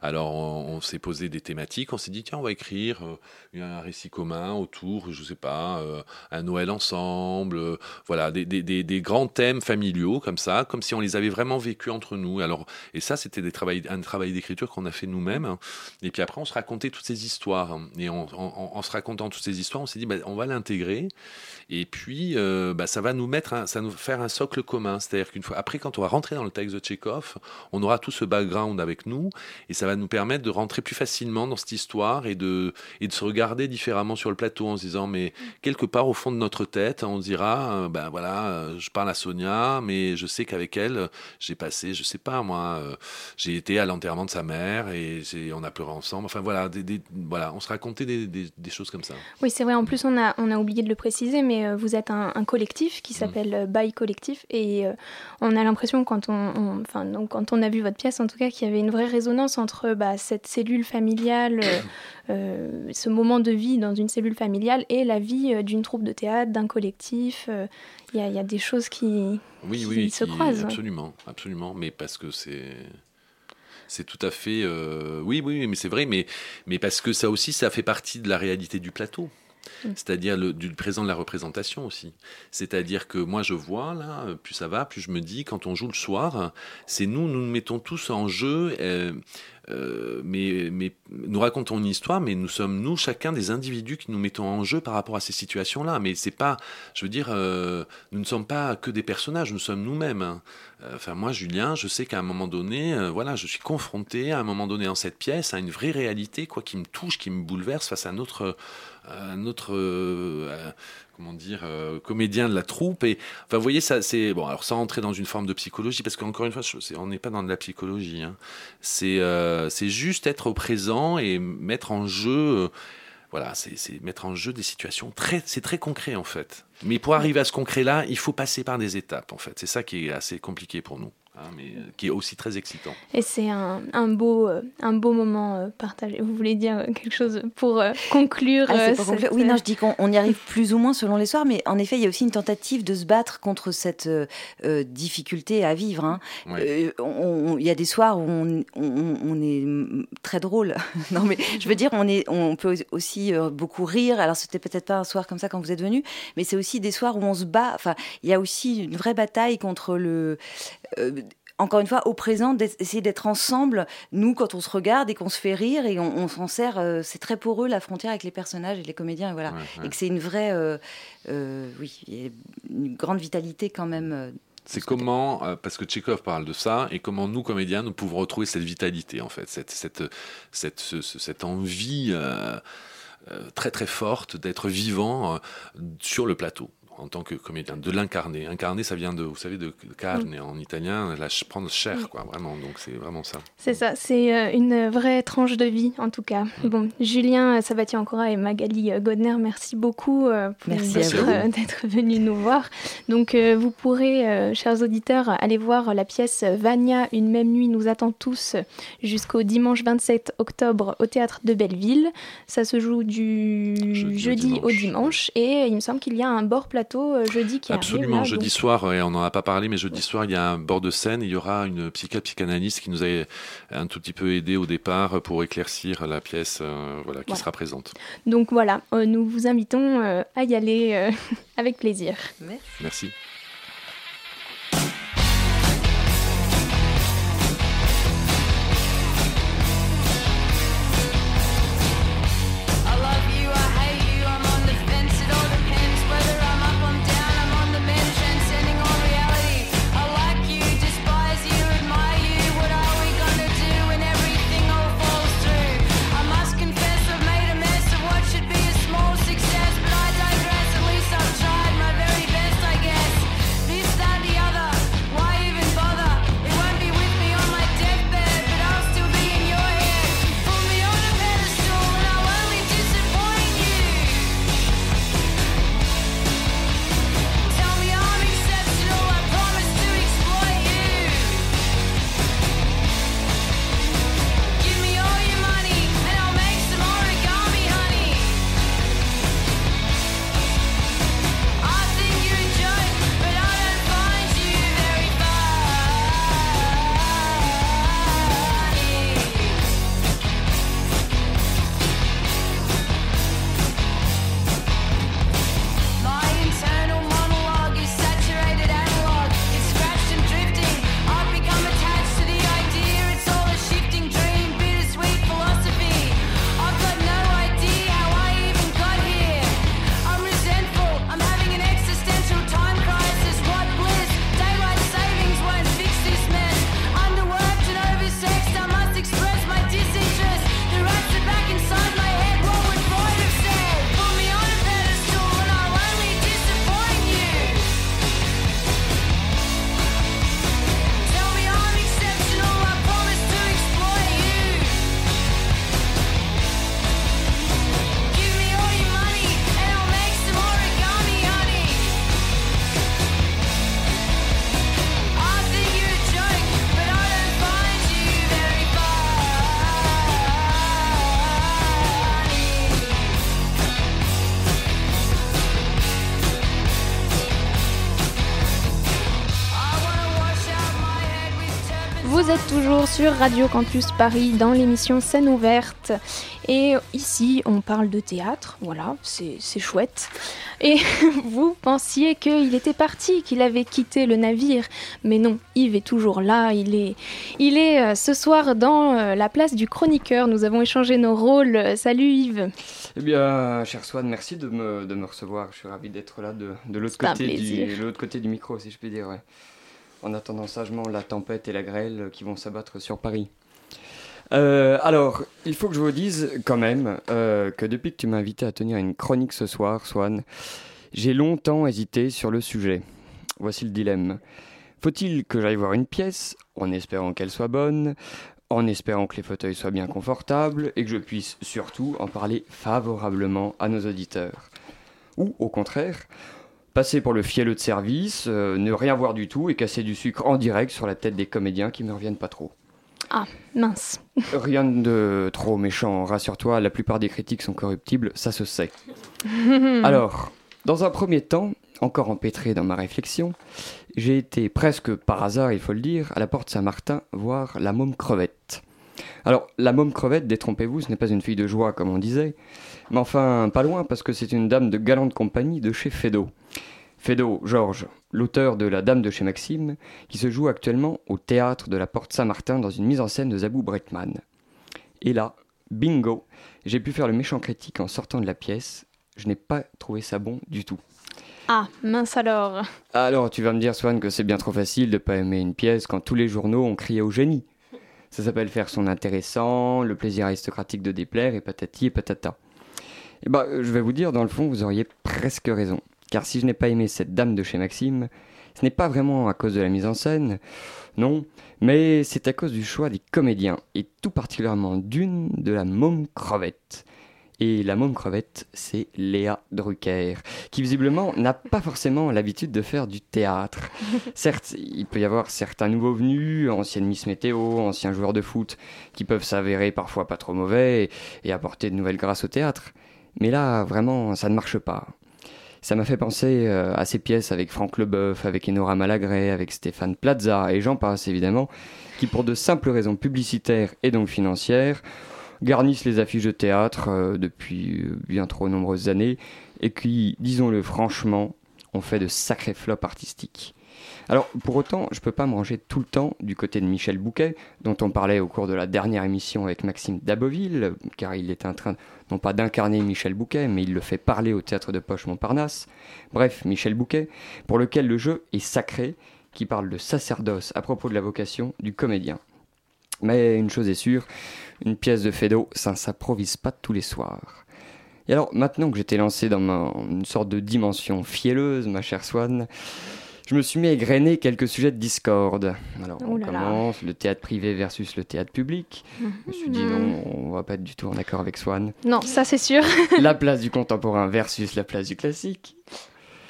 Alors on, s'est posé des thématiques, on s'est dit tiens on va écrire euh, un récit commun autour, je sais pas, euh, un Noël ensemble, euh, voilà des, grands thèmes familiaux comme ça, comme si on les avait vraiment vécus entre nous. Alors et ça c'était un travail d'écriture qu'on a fait nous-mêmes. Hein. Et puis après on se racontait toutes ces histoires hein. et en, se racontant toutes ces histoires on s'est dit bah, on va l'intégrer et puis bah, ça va nous mettre, ça nous faire un socle commun. C'est-à-dire qu'une fois après quand on va rentrer dans le texte de Tchekhov, on aura tout ce background avec nous et ça va nous permettre de rentrer plus facilement dans cette histoire et de, et de se regarder différemment sur le plateau en se disant, mais quelque part au fond de notre tête, on dira, ben voilà, je parle à Sonia, mais je sais qu'avec elle, j'ai passé, je sais pas moi, j'ai été à l'enterrement de sa mère et on a pleuré ensemble. Enfin voilà, des, voilà on se racontait des, des, choses comme ça. Oui, c'est vrai. En plus, on a, on a oublié de le préciser, mais vous êtes un, collectif qui mm. s'appelle By Collectif et on a l'impression quand on, enfin, donc, quand on a vu votre pièce, en tout cas, qu'il y avait une vraie résonance entre bah, cette cellule familiale, euh, euh, ce moment de vie dans une cellule familiale et la vie euh, d'une troupe de théâtre, d'un collectif. Il y, y, a des choses qui, oui, oui, se croisent. Absolument, absolument. Mais parce que c'est c'est tout à fait oui oui mais c'est vrai mais mais parce que ça aussi ça fait partie de la réalité du plateau Mm. c'est-à-dire du présent de la représentation aussi. C'est-à-dire que moi je vois là, plus ça va, plus je me dis quand on joue le soir, c'est nous, nous nous mettons tous en jeu. Euh, euh, mais, mais, nous racontons une histoire, mais nous sommes nous chacun des individus qui nous mettons en jeu par rapport à ces situations-là. Mais c'est pas, je veux dire, euh, nous ne sommes pas que des personnages, nous sommes nous-mêmes. Hein. Enfin, moi, Julien, je sais qu'à un moment donné, voilà, je suis confronté à un moment donné dans cette pièce à une vraie réalité, quoi, qui me touche, qui me bouleverse face à notre un autre euh, euh, comment dire euh, comédien de la troupe et enfin vous voyez ça c'est bon alors sans entrer dans une forme de psychologie parce qu'encore une fois on n'est pas dans de la psychologie hein. c'est c'est juste être présent et mettre en jeu voilà, c'est mettre en jeu des situations très, c'est très concret en fait. Mais pour arriver à ce concret là, il faut passer par des étapes en fait. C'est ça qui est assez compliqué pour nous. Hein, mais euh, qui est aussi très excitant. Et c'est un, un, beau, euh, un beau moment euh, partagé. Vous voulez dire quelque chose pour conclure, ah, Oui, non, je dis qu'on y arrive plus ou moins selon les soirs, mais en effet, il y a aussi une tentative de se battre contre cette difficulté à vivre. Hein. Il y a des soirs où on, on, est très drôle. non, mais je veux dire, on, est, on peut aussi beaucoup rire. Alors, c'était peut-être pas un soir comme ça quand vous êtes venu, mais c'est aussi des soirs où on se bat. Enfin, il y a aussi une vraie bataille contre le encore une fois, au présent, d'essayer d'être ensemble, nous, quand on se regarde et qu'on se fait rire et on, s'en sert, euh, c'est très poreux la frontière avec les personnages et les comédiens, et voilà. Et que c'est une vraie, euh, euh, oui, une grande vitalité quand même. c'est comment, parce que Tchekhov parle de ça, et comment nous, comédiens, nous pouvons retrouver cette vitalité, en fait, cette, cette, cette, cette envie très très forte d'être vivant sur le plateau en tant que comédien, de l'incarner. Incarner, ça vient de, vous savez, de carne, mm. en italien, la, prendre chair, mm. quoi, vraiment. Donc c'est vraiment ça. C'est ça, c'est euh, une vraie tranche de vie, en tout cas. Mm. Bon, Julien Sabatier Ancora et Magali euh, Godner, merci beaucoup euh, d'être venus nous voir. Donc vous pourrez, chers auditeurs, aller voir la pièce Vania, une même nuit nous attend tous jusqu'au dimanche 27 octobre au théâtre de Belleville. Ça se joue du jeudi, au, dimanche. et il me semble qu'il y a un bord plateau euh, jeudi qui Absolument, jeudi soir, et on n'en a pas parlé, mais jeudi soir, il y a un bord de scène, il y aura une psychiatre psychanalyste qui nous a un tout petit peu aidé au départ pour éclaircir la pièce euh, voilà, qui sera présente. Donc voilà, euh, nous vous invitons à y aller avec plaisir. Merci. Vous sur Radio Campus Paris dans l'émission Scène ouverte. Et ici, on parle de théâtre. Voilà, c'est chouette. Et vous pensiez qu'il était parti, qu'il avait quitté le navire. Mais non, Yves est toujours là. Il est, il est euh, ce soir dans euh, la place du chroniqueur. Nous avons échangé nos rôles. Salut Yves. Eh bien, cher Swan, merci de me, de me recevoir. Je suis ravi d'être là de, de l'autre côté, du, côté du micro, si je puis dire. Ouais en attendant sagement la tempête et la grêle qui vont s'abattre sur Paris. Euh, alors, il faut que je vous dise quand même euh, que depuis que tu m'as invité à tenir une chronique ce soir, Swan, j'ai longtemps hésité sur le sujet. Voici le dilemme. Faut-il que j'aille voir une pièce, en espérant qu'elle soit bonne, en espérant que les fauteuils soient bien confortables et que je puisse surtout en parler favorablement à nos auditeurs? Ou au contraire, passer pour le fielleux de service, euh, ne rien voir du tout et casser du sucre en direct sur la tête des comédiens qui me reviennent pas trop. Ah, mince. Rien de trop méchant, rassure-toi, la plupart des critiques sont corruptibles, ça se sait. Alors, dans un premier temps, encore empêtré dans ma réflexion, j'ai été presque par hasard, il faut le dire, à la porte Saint-Martin voir la môme crevette. Alors, la môme crevette, détrompez-vous, ce n'est pas une fille de joie comme on disait, mais enfin, pas loin, parce que c'est une dame de galante compagnie de chez Fédot. Fédot, Georges, l'auteur de La Dame de chez Maxime, qui se joue actuellement au théâtre de la Porte Saint-Martin dans une mise en scène de Zabou Bretman. Et là, bingo, j'ai pu faire le méchant critique en sortant de la pièce. Je n'ai pas trouvé ça bon du tout. Ah, mince alors. Alors, tu vas me dire, Swan, que c'est bien trop facile de pas aimer une pièce quand tous les journaux ont crié au génie. Ça s'appelle faire son intéressant, le plaisir aristocratique de déplaire, et patati et patata. Eh ben, je vais vous dire, dans le fond, vous auriez presque raison. Car si je n'ai pas aimé cette dame de chez Maxime, ce n'est pas vraiment à cause de la mise en scène, non, mais c'est à cause du choix des comédiens, et tout particulièrement d'une de la môme crevette. Et la môme crevette, c'est Léa Drucker, qui visiblement n'a pas forcément l'habitude de faire du théâtre. Certes, il peut y avoir certains nouveaux venus, anciennes Miss Météo, anciens joueurs de foot, qui peuvent s'avérer parfois pas trop mauvais et apporter de nouvelles grâces au théâtre. Mais là, vraiment, ça ne marche pas. Ça m'a fait penser euh, à ces pièces avec Franck Leboeuf, avec Enora Malagret, avec Stéphane Plaza et j'en passe évidemment, qui pour de simples raisons publicitaires et donc financières garnissent les affiches de théâtre euh, depuis euh, bien trop nombreuses années et qui, disons-le franchement, ont fait de sacrés flops artistiques. Alors, pour autant, je ne peux pas me ranger tout le temps du côté de Michel Bouquet, dont on parlait au cours de la dernière émission avec Maxime Daboville, car il est en train, non pas d'incarner Michel Bouquet, mais il le fait parler au théâtre de Poche Montparnasse. Bref, Michel Bouquet, pour lequel le jeu est sacré, qui parle de sacerdoce à propos de la vocation du comédien. Mais une chose est sûre, une pièce de Fédo, ça ne s'improvise pas tous les soirs. Et alors, maintenant que j'étais lancé dans une sorte de dimension fielleuse, ma chère Swann, je me suis mis à égrener quelques sujets de discorde. Alors, on commence le théâtre privé versus le théâtre public. Je me suis dit non, mhm. on va pas être du tout en accord avec Swan. Non, ça c'est sûr. la place du contemporain versus la place du classique.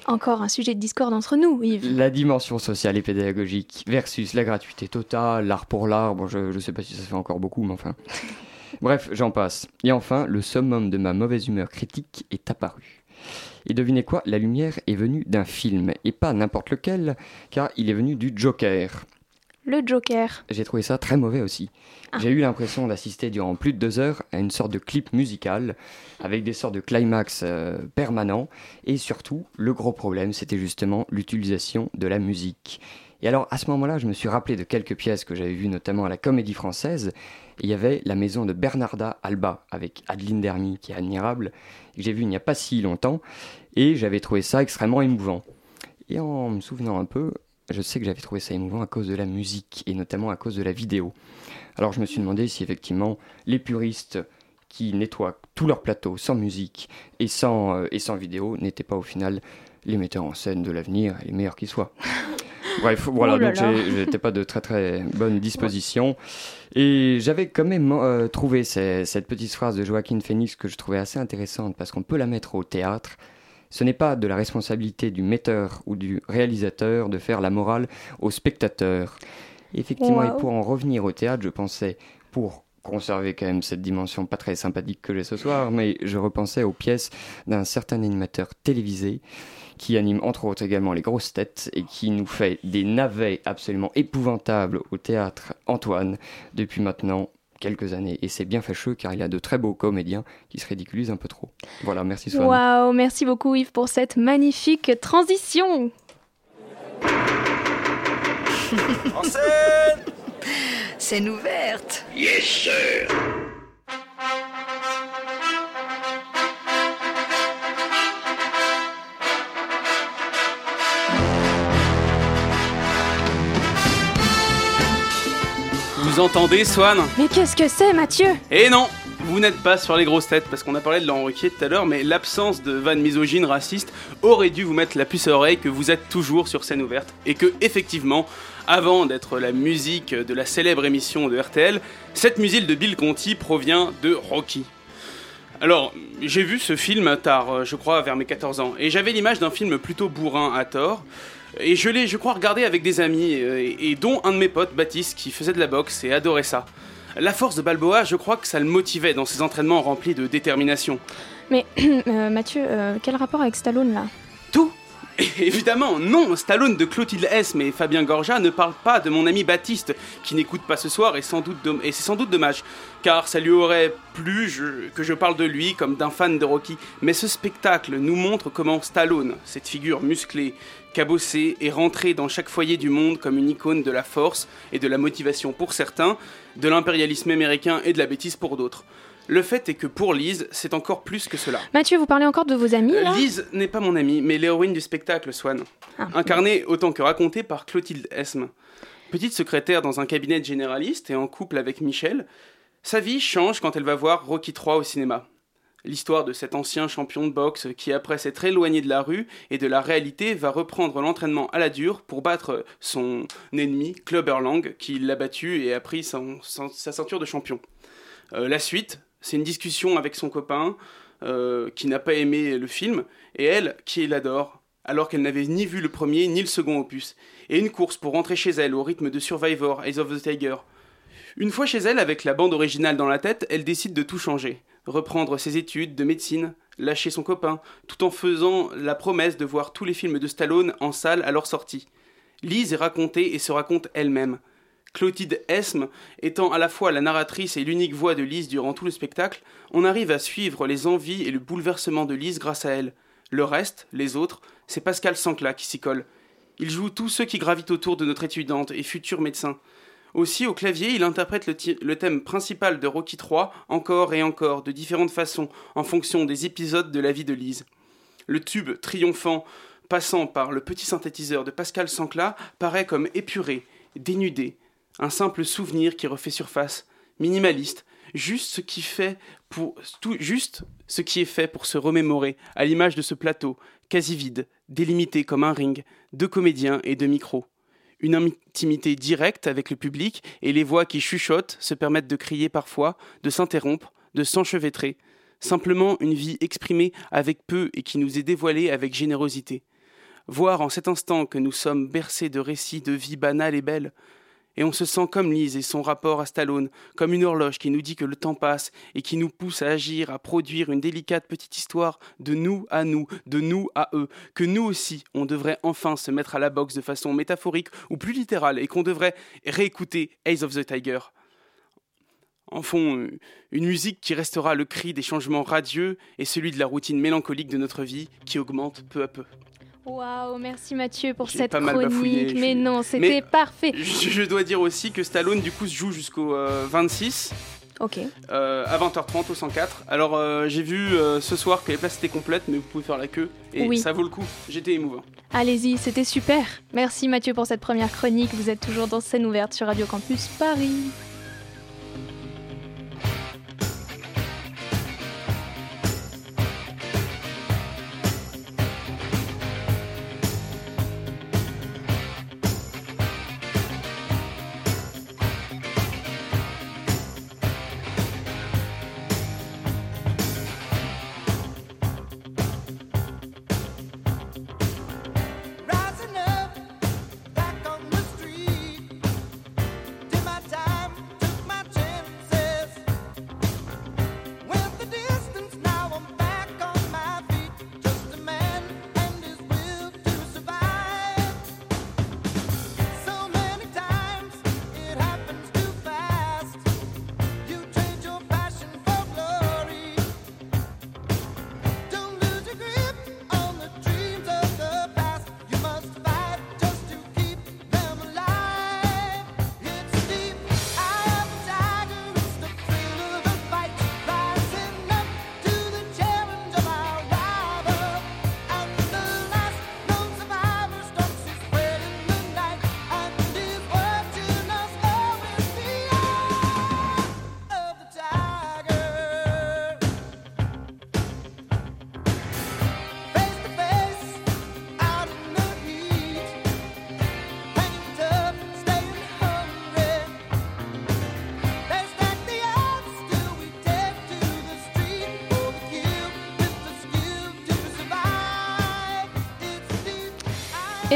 Encore un sujet de discorde entre nous, Yves. La dimension sociale et pédagogique versus la gratuité totale, l'art pour l'art. Bon, je ne sais pas si ça se fait encore beaucoup, mais enfin. Bref, j'en passe. Et enfin, le summum de ma mauvaise humeur critique est apparu. Et devinez quoi, la lumière est venue d'un film, et pas n'importe lequel, car il est venu du Joker. Le Joker. J'ai trouvé ça très mauvais aussi. Ah. J'ai eu l'impression d'assister durant plus de deux heures à une sorte de clip musical, avec des sortes de climax euh, permanents, et surtout, le gros problème, c'était justement l'utilisation de la musique. Et alors, à ce moment-là, je me suis rappelé de quelques pièces que j'avais vues notamment à la Comédie Française. il y avait La Maison de Bernarda Alba, avec Adeline Dermy, qui est admirable, que j'ai vu il n'y a pas si longtemps, et j'avais trouvé ça extrêmement émouvant. Et en me souvenant un peu, je sais que j'avais trouvé ça émouvant à cause de la musique, et notamment à cause de la vidéo. Alors je me suis demandé si effectivement les puristes qui nettoient tout leur plateau sans musique et sans, euh, et sans vidéo n'étaient pas au final les metteurs en scène de l'avenir, les meilleurs qu'ils soient. Bref, voilà, oh donc j'étais pas de très très bonne disposition. Et j'avais quand même euh, trouvé cette petite phrase de Joaquin Phoenix que je trouvais assez intéressante parce qu'on peut la mettre au théâtre. Ce n'est pas de la responsabilité du metteur ou du réalisateur de faire la morale au spectateur. Effectivement, et pour en revenir au théâtre, je pensais, pour conserver quand même cette dimension pas très sympathique que j'ai ce soir, mais je repensais aux pièces d'un certain animateur télévisé qui anime entre autres également les grosses têtes et qui nous fait des navets absolument épouvantables au théâtre Antoine depuis maintenant quelques années. Et c'est bien fâcheux car il y a de très beaux comédiens qui se ridiculisent un peu trop. Voilà, merci Swan. Waouh, merci beaucoup Yves pour cette magnifique transition. en scène Scène ouverte Yes, sir Vous entendez, Swan? Mais qu'est-ce que c'est, Mathieu? Eh non vous n'êtes pas sur les grosses têtes parce qu'on a parlé de Laurent Ruquier tout à l'heure, mais l'absence de vannes misogynes, racistes aurait dû vous mettre la puce à l'oreille que vous êtes toujours sur scène ouverte et que, effectivement, avant d'être la musique de la célèbre émission de RTL, cette musique de Bill Conti provient de Rocky. Alors, j'ai vu ce film tard, je crois, vers mes 14 ans, et j'avais l'image d'un film plutôt bourrin à tort. Et je l'ai, je crois, regardé avec des amis, et, et dont un de mes potes, Baptiste, qui faisait de la boxe et adorait ça. La force de Balboa, je crois que ça le motivait dans ses entraînements remplis de détermination. Mais euh, Mathieu, euh, quel rapport avec Stallone là? Tout Évidemment, non, Stallone de Clotilde S. mais Fabien Gorja ne parle pas de mon ami Baptiste, qui n'écoute pas ce soir et, sans doute et c'est sans doute dommage, car ça lui aurait plu que je parle de lui comme d'un fan de Rocky. Mais ce spectacle nous montre comment Stallone, cette figure musclée, cabossée, est rentré dans chaque foyer du monde comme une icône de la force et de la motivation pour certains, de l'impérialisme américain et de la bêtise pour d'autres. Le fait est que pour Lise, c'est encore plus que cela. Mathieu, vous parlez encore de vos amis là? Lise n'est pas mon amie, mais l'héroïne du spectacle, Swan. Ah. Incarnée autant que racontée par Clotilde Esme. Petite secrétaire dans un cabinet généraliste et en couple avec Michel, sa vie change quand elle va voir Rocky III au cinéma. L'histoire de cet ancien champion de boxe qui, après s'être éloigné de la rue et de la réalité, va reprendre l'entraînement à la dure pour battre son ennemi, Clubber Lang, qui l'a battu et a pris sa ceinture de champion. Euh, la suite, c'est une discussion avec son copain euh, qui n'a pas aimé le film, et elle qui l'adore, alors qu'elle n'avait ni vu le premier ni le second opus, et une course pour rentrer chez elle au rythme de Survivor, Eyes of the Tiger. Une fois chez elle, avec la bande originale dans la tête, elle décide de tout changer, reprendre ses études de médecine, lâcher son copain, tout en faisant la promesse de voir tous les films de Stallone en salle à leur sortie. Lise est racontée et se raconte elle-même. Clotilde Esme étant à la fois la narratrice et l'unique voix de Lise durant tout le spectacle, on arrive à suivre les envies et le bouleversement de Lise grâce à elle. Le reste, les autres, c'est Pascal Sancla qui s'y colle. Il joue tous ceux qui gravitent autour de notre étudiante et futur médecin. Aussi, au clavier, il interprète le, thème principal de Rocky III encore et encore, de différentes façons, en fonction des épisodes de la vie de Lise. Le tube triomphant, passant par le petit synthétiseur de Pascal Sancla, paraît comme épuré, dénudé, un simple souvenir qui refait surface, minimaliste, juste ce qui est fait pour se remémorer, à l'image de ce plateau, quasi vide, délimité comme un ring, deux comédiens et deux micros. Une intimité directe avec le public et les voix qui chuchotent se permettent de crier parfois, de s'interrompre, de s'enchevêtrer. Simplement une vie exprimée avec peu et qui nous est dévoilée avec générosité. Voir en cet instant que nous sommes bercés de récits de vie banale et belle, et on se sent comme Lise et son rapport à Stallone, comme une horloge qui nous dit que le temps passe et qui nous pousse à agir, à produire une délicate petite histoire de nous à nous, de nous à eux, que nous aussi, on devrait enfin se mettre à la boxe de façon métaphorique ou plus littérale et qu'on devrait réécouter Ace of the Tiger. En fond, une musique qui restera le cri des changements radieux et celui de la routine mélancolique de notre vie qui augmente peu à peu. Waouh, merci Mathieu pour cette chronique. mais non, c'était parfait. Je, dois dire aussi que Stallone du coup se joue jusqu'au 26. Euh, ok. Euh, à 20h30 au 104. Alors euh, j'ai vu ce soir que les places étaient complètes, mais vous pouvez faire la queue. Et ça vaut le coup. J'étais émouvant. Allez-y, c'était super. Merci Mathieu pour cette première chronique. Vous êtes toujours dans scène ouverte sur Radio Campus Paris.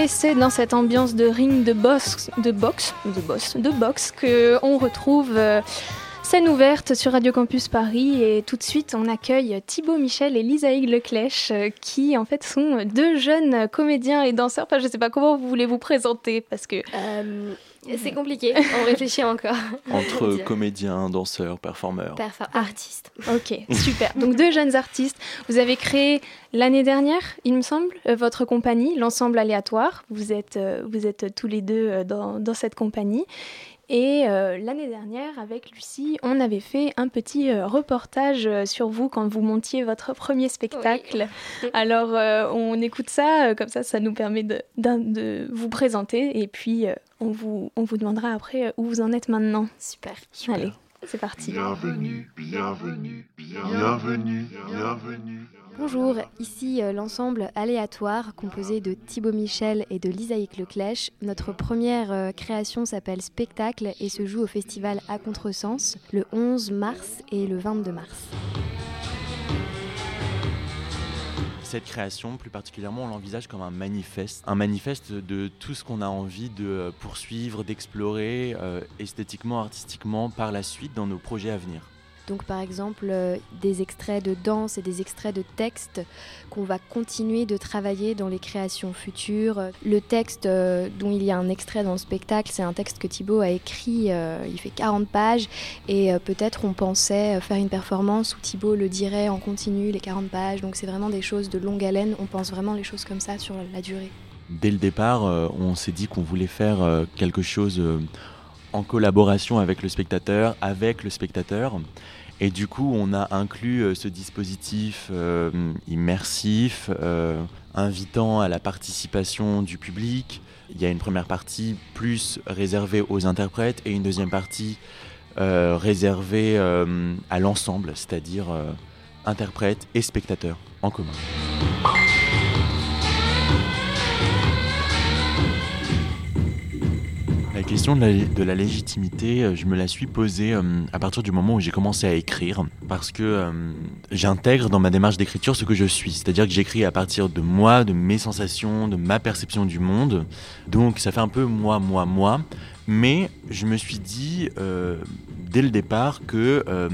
Et c'est dans cette ambiance de ring de boxe, de boxe, de boxe, que on retrouve euh, scène ouverte sur Radio Campus Paris et tout de suite on accueille Thibaut Michel et Lisaïg Leclèche euh, qui en fait sont deux jeunes comédiens et danseurs. Enfin, je sais pas comment vous voulez vous présenter parce que euh, c'est compliqué, on réfléchit encore. Entre comédiens, danseurs, performeurs. artistes. Ok, super. Donc deux jeunes artistes. Vous avez créé l'année dernière, il me semble, euh, votre compagnie, l'ensemble aléatoire. Vous êtes, euh, vous êtes tous les deux euh, dans, dans cette compagnie. Et l'année dernière, avec Lucie, on avait fait un petit reportage sur vous quand vous montiez votre premier spectacle. Alors, on écoute ça, comme ça, ça nous permet de, de vous présenter. Et puis, on vous, on vous demandera après euh, où vous en êtes maintenant. Super. Allez, c'est parti. Bienvenue, bienvenue, bienvenue, bienvenue. Bonjour, ici euh, l'ensemble aléatoire composé de Thibaut Michel et de Lisaïque Leclèche. Notre première euh, création s'appelle Spectacle et se joue au festival à Contresens le 11 mars et le 22 mars cette création, plus particulièrement, on l'envisage comme un manifeste, un manifeste de tout ce qu'on a envie de euh, poursuivre, d'explorer esthétiquement, artistiquement par la suite dans nos projets à venir. Donc par exemple euh, des extraits de danse et des extraits de texte qu'on va continuer de travailler dans les créations futures. Le texte euh, dont il y a un extrait dans le spectacle, c'est un texte que Thibaut a écrit, euh, il fait 40 pages et peut-être on pensait faire une performance où Thibaut le dirait en continu les 40 pages. Donc c'est vraiment des choses de longue haleine, on pense vraiment les choses comme ça sur la durée. Dès le départ, on s'est dit qu'on voulait faire quelque chose en collaboration avec le spectateur, avec le spectateur. Et du coup, on a inclus euh, ce dispositif euh, immersif, euh, invitant à la participation du public. Il y a une première partie plus réservée aux interprètes et une deuxième partie réservée à l'ensemble, c'est-à-dire interprètes et spectateurs en commun. La question de la, légitimité, euh, je me la suis posée euh, à partir du moment où j'ai commencé à écrire, parce que euh, j'intègre dans ma démarche d'écriture ce que je suis, c'est-à-dire que j'écris à partir de moi, de mes sensations, de ma perception du monde, donc ça fait un peu moi, moi, moi, mais je me suis dit dès le départ que euh,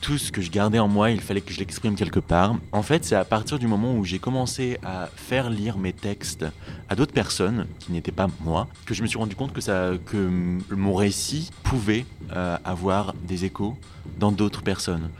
tout ce que je gardais en moi, il fallait que je l'exprime quelque part. En fait, c'est à partir du moment où j'ai commencé à faire lire mes textes à d'autres personnes qui n'étaient pas moi que je me suis rendu compte que, ça, que mon récit pouvait euh, avoir des échos dans d'autres personnes.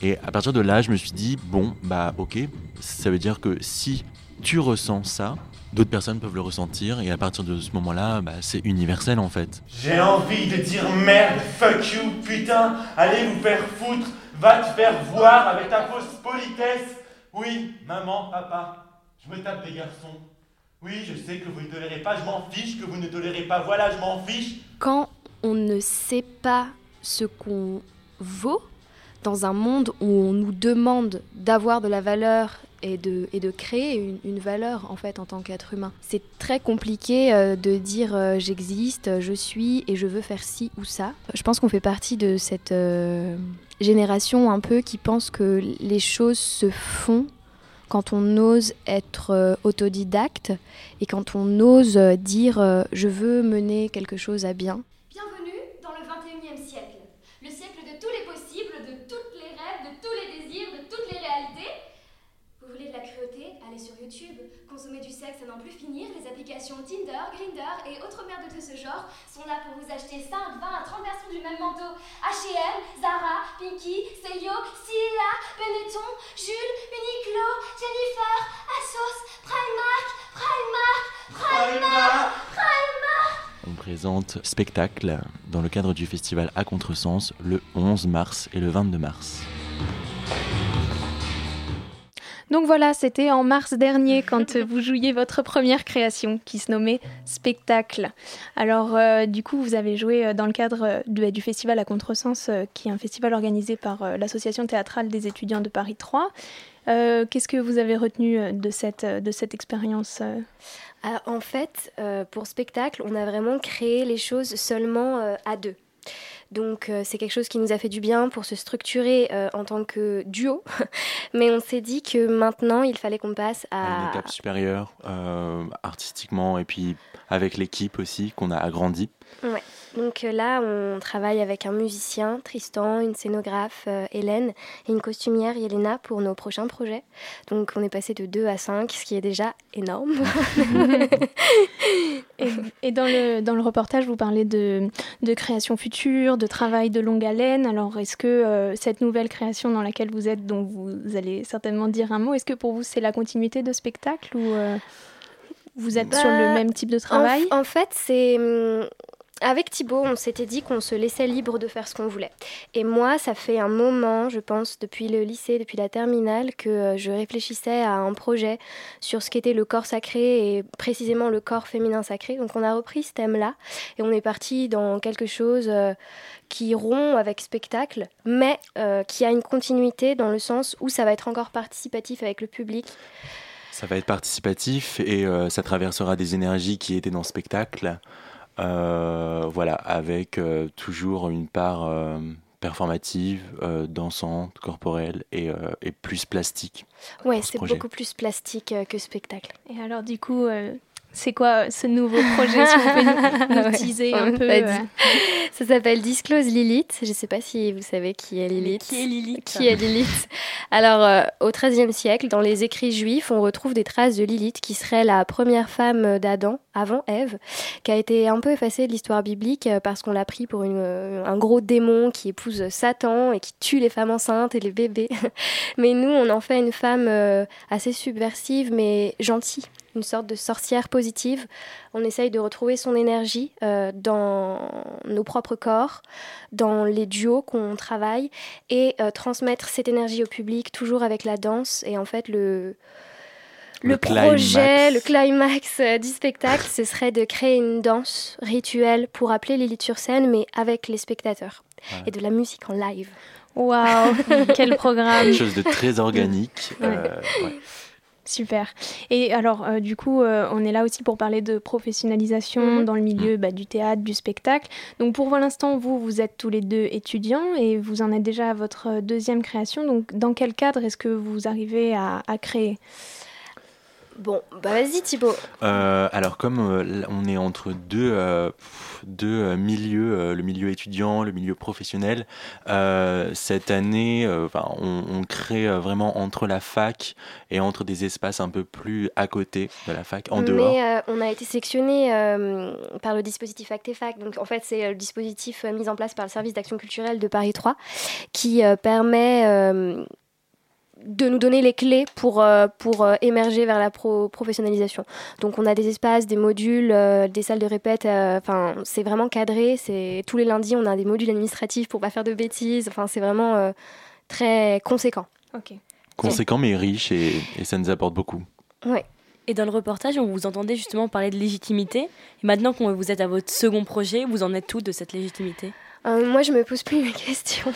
Et à partir de là, je me suis dit, bon, bah ok, ça veut dire que si tu ressens ça, d'autres personnes peuvent le ressentir et à partir de ce moment-là, bah, c'est universel en fait. J'ai envie de dire merde, fuck you, putain, allez vous faire foutre, va te faire voir avec ta fausse politesse. Oui, maman, papa, je me tape des garçons. Oui, je sais que vous ne tolérez pas, je m'en fiche, que vous ne tolérez pas, voilà, je m'en fiche. Quand on ne sait pas ce qu'on vaut, dans un monde où on nous demande d'avoir de la valeur et de, créer une, valeur en fait en tant qu'être humain. C'est très compliqué euh, de dire euh, j'existe, je suis et je veux faire ci ou ça. Je pense qu'on fait partie de cette euh, génération un peu qui pense que les choses se font quand on ose être autodidacte et quand on ose dire je veux mener quelque chose à bien. Tinder, Grinder et autres merdes de ce genre sont là pour vous acheter 5, 20 à 30 versions du même manteau. H&M, Zara, Pinky, Seyo, Silla, Benetton, Jules, Uniqlo, Jennifer, Asos, Primark, Primark, Primark, Primark. On présente spectacle dans le cadre du festival à Contresens le 11 mars et le 22 mars. Donc voilà, c'était en mars dernier quand vous jouiez votre première création qui se nommait Spectacle. Alors euh, du coup, vous avez joué euh, dans le cadre euh, du festival à Contresens, qui est un festival organisé par l'association théâtrale des étudiants de Paris 3. Qu'est-ce que vous avez retenu de cette, de cette expérience En fait, pour Spectacle, on a vraiment créé les choses seulement à deux. Donc euh, c'est quelque chose qui nous a fait du bien pour se structurer euh, en tant que duo. Mais on s'est dit que maintenant, il fallait qu'on passe à... Une étape supérieure, euh, artistiquement, et puis avec l'équipe aussi, qu'on a agrandi. Ouais. Donc euh, là, on travaille avec un musicien, Tristan, une scénographe, euh, Hélène, et une costumière, Yelena, pour nos prochains projets. Donc on est passé de 2 à 5, ce qui est déjà énorme. et, et dans, le, dans le reportage, vous parlez de, de création future, de travail de longue haleine. Alors est-ce que euh, cette nouvelle création dans laquelle vous êtes, dont vous allez certainement dire un mot, est-ce que pour vous c'est la continuité de spectacle ou euh, vous êtes Bah, sur le même type de travail? En, en fait, c'est. Avec Thibaut, on s'était dit qu'on se laissait libre de faire ce qu'on voulait. Et moi, ça fait un moment, je pense, depuis le lycée, depuis la terminale, que euh, je réfléchissais à un projet sur ce qu'était le corps sacré et précisément le corps féminin sacré. Donc on a repris ce thème-là et on est parti dans quelque chose euh, qui rompt avec spectacle, mais euh, qui a une continuité dans le sens où ça va être encore participatif avec le public. Ça va être participatif et ça traversera des énergies qui étaient dans le spectacle. Euh, voilà, avec euh, toujours une part euh, performative, euh, dansante, corporelle et, euh, et plus plastique. Ce c'est beaucoup plus plastique euh, que spectacle. Et alors du coup, euh, c'est quoi euh, ce nouveau projet Si vous pouvez nous, teaser un peu. euh. Ça s'appelle Disclose Lilith. Je ne sais pas si vous savez qui est Lilith. qui est Lilith Qui est Lilith Alors, euh, au XIIIe siècle, dans les écrits juifs, on retrouve des traces de Lilith, qui serait la première femme d'Adam, avant Ève, qui a été un peu effacée de l'histoire biblique parce qu'on l'a pris pour une, un gros démon qui épouse Satan et qui tue les femmes enceintes et les bébés. mais nous, on en fait une femme assez subversive, mais gentille une sorte de sorcière positive. On essaye de retrouver son énergie euh, dans nos propres corps, dans les duos qu'on travaille, et euh, transmettre cette énergie au public, toujours avec la danse. Et en fait, le, le, Le projet, climax. le climax euh, du spectacle, ce serait de créer une danse rituelle pour appeler Lilith sur scène, mais avec les spectateurs. Et de la musique en live. Waouh, quel programme Quelque chose de très organique. Ouais. euh, ouais. Super. Et alors, euh, du coup, euh, on est là aussi pour parler de professionnalisation Mhm. dans le milieu bah, du théâtre, du spectacle. Donc, pour l'instant, vous, vous êtes tous les deux étudiants et vous en êtes déjà à votre euh, deuxième création. Donc, dans quel cadre est-ce que vous arrivez à, à créer? Bon, bah vas-y Thibaut. Euh, alors comme euh, on est entre deux, euh, deux milieux, le milieu étudiant, le milieu professionnel, cette année, on, on crée vraiment entre la fac et entre des espaces un peu plus à côté de la fac, en dehors. Mais on a été sélectionné euh, par le dispositif Actefac. Donc en fait, c'est le dispositif mis en place par le service d'action culturelle de Paris 3 qui permet de nous donner les clés pour, euh, pour euh, émerger vers la pro- professionnalisation. Donc on a des espaces, des modules, euh, des salles de répète. euh, Enfin, c'est vraiment cadré. C'est tous les lundis, on a des modules administratifs pour pas faire de bêtises. Enfin, c'est vraiment euh, très conséquent. Ok. Conséquent mais riche et, et ça nous apporte beaucoup. Ouais. Et dans le reportage, on vous entendait justement parler de légitimité. Et maintenant que vous êtes à votre second projet, vous en êtes tout de cette légitimité? Euh, moi, je me pose plus mes questions.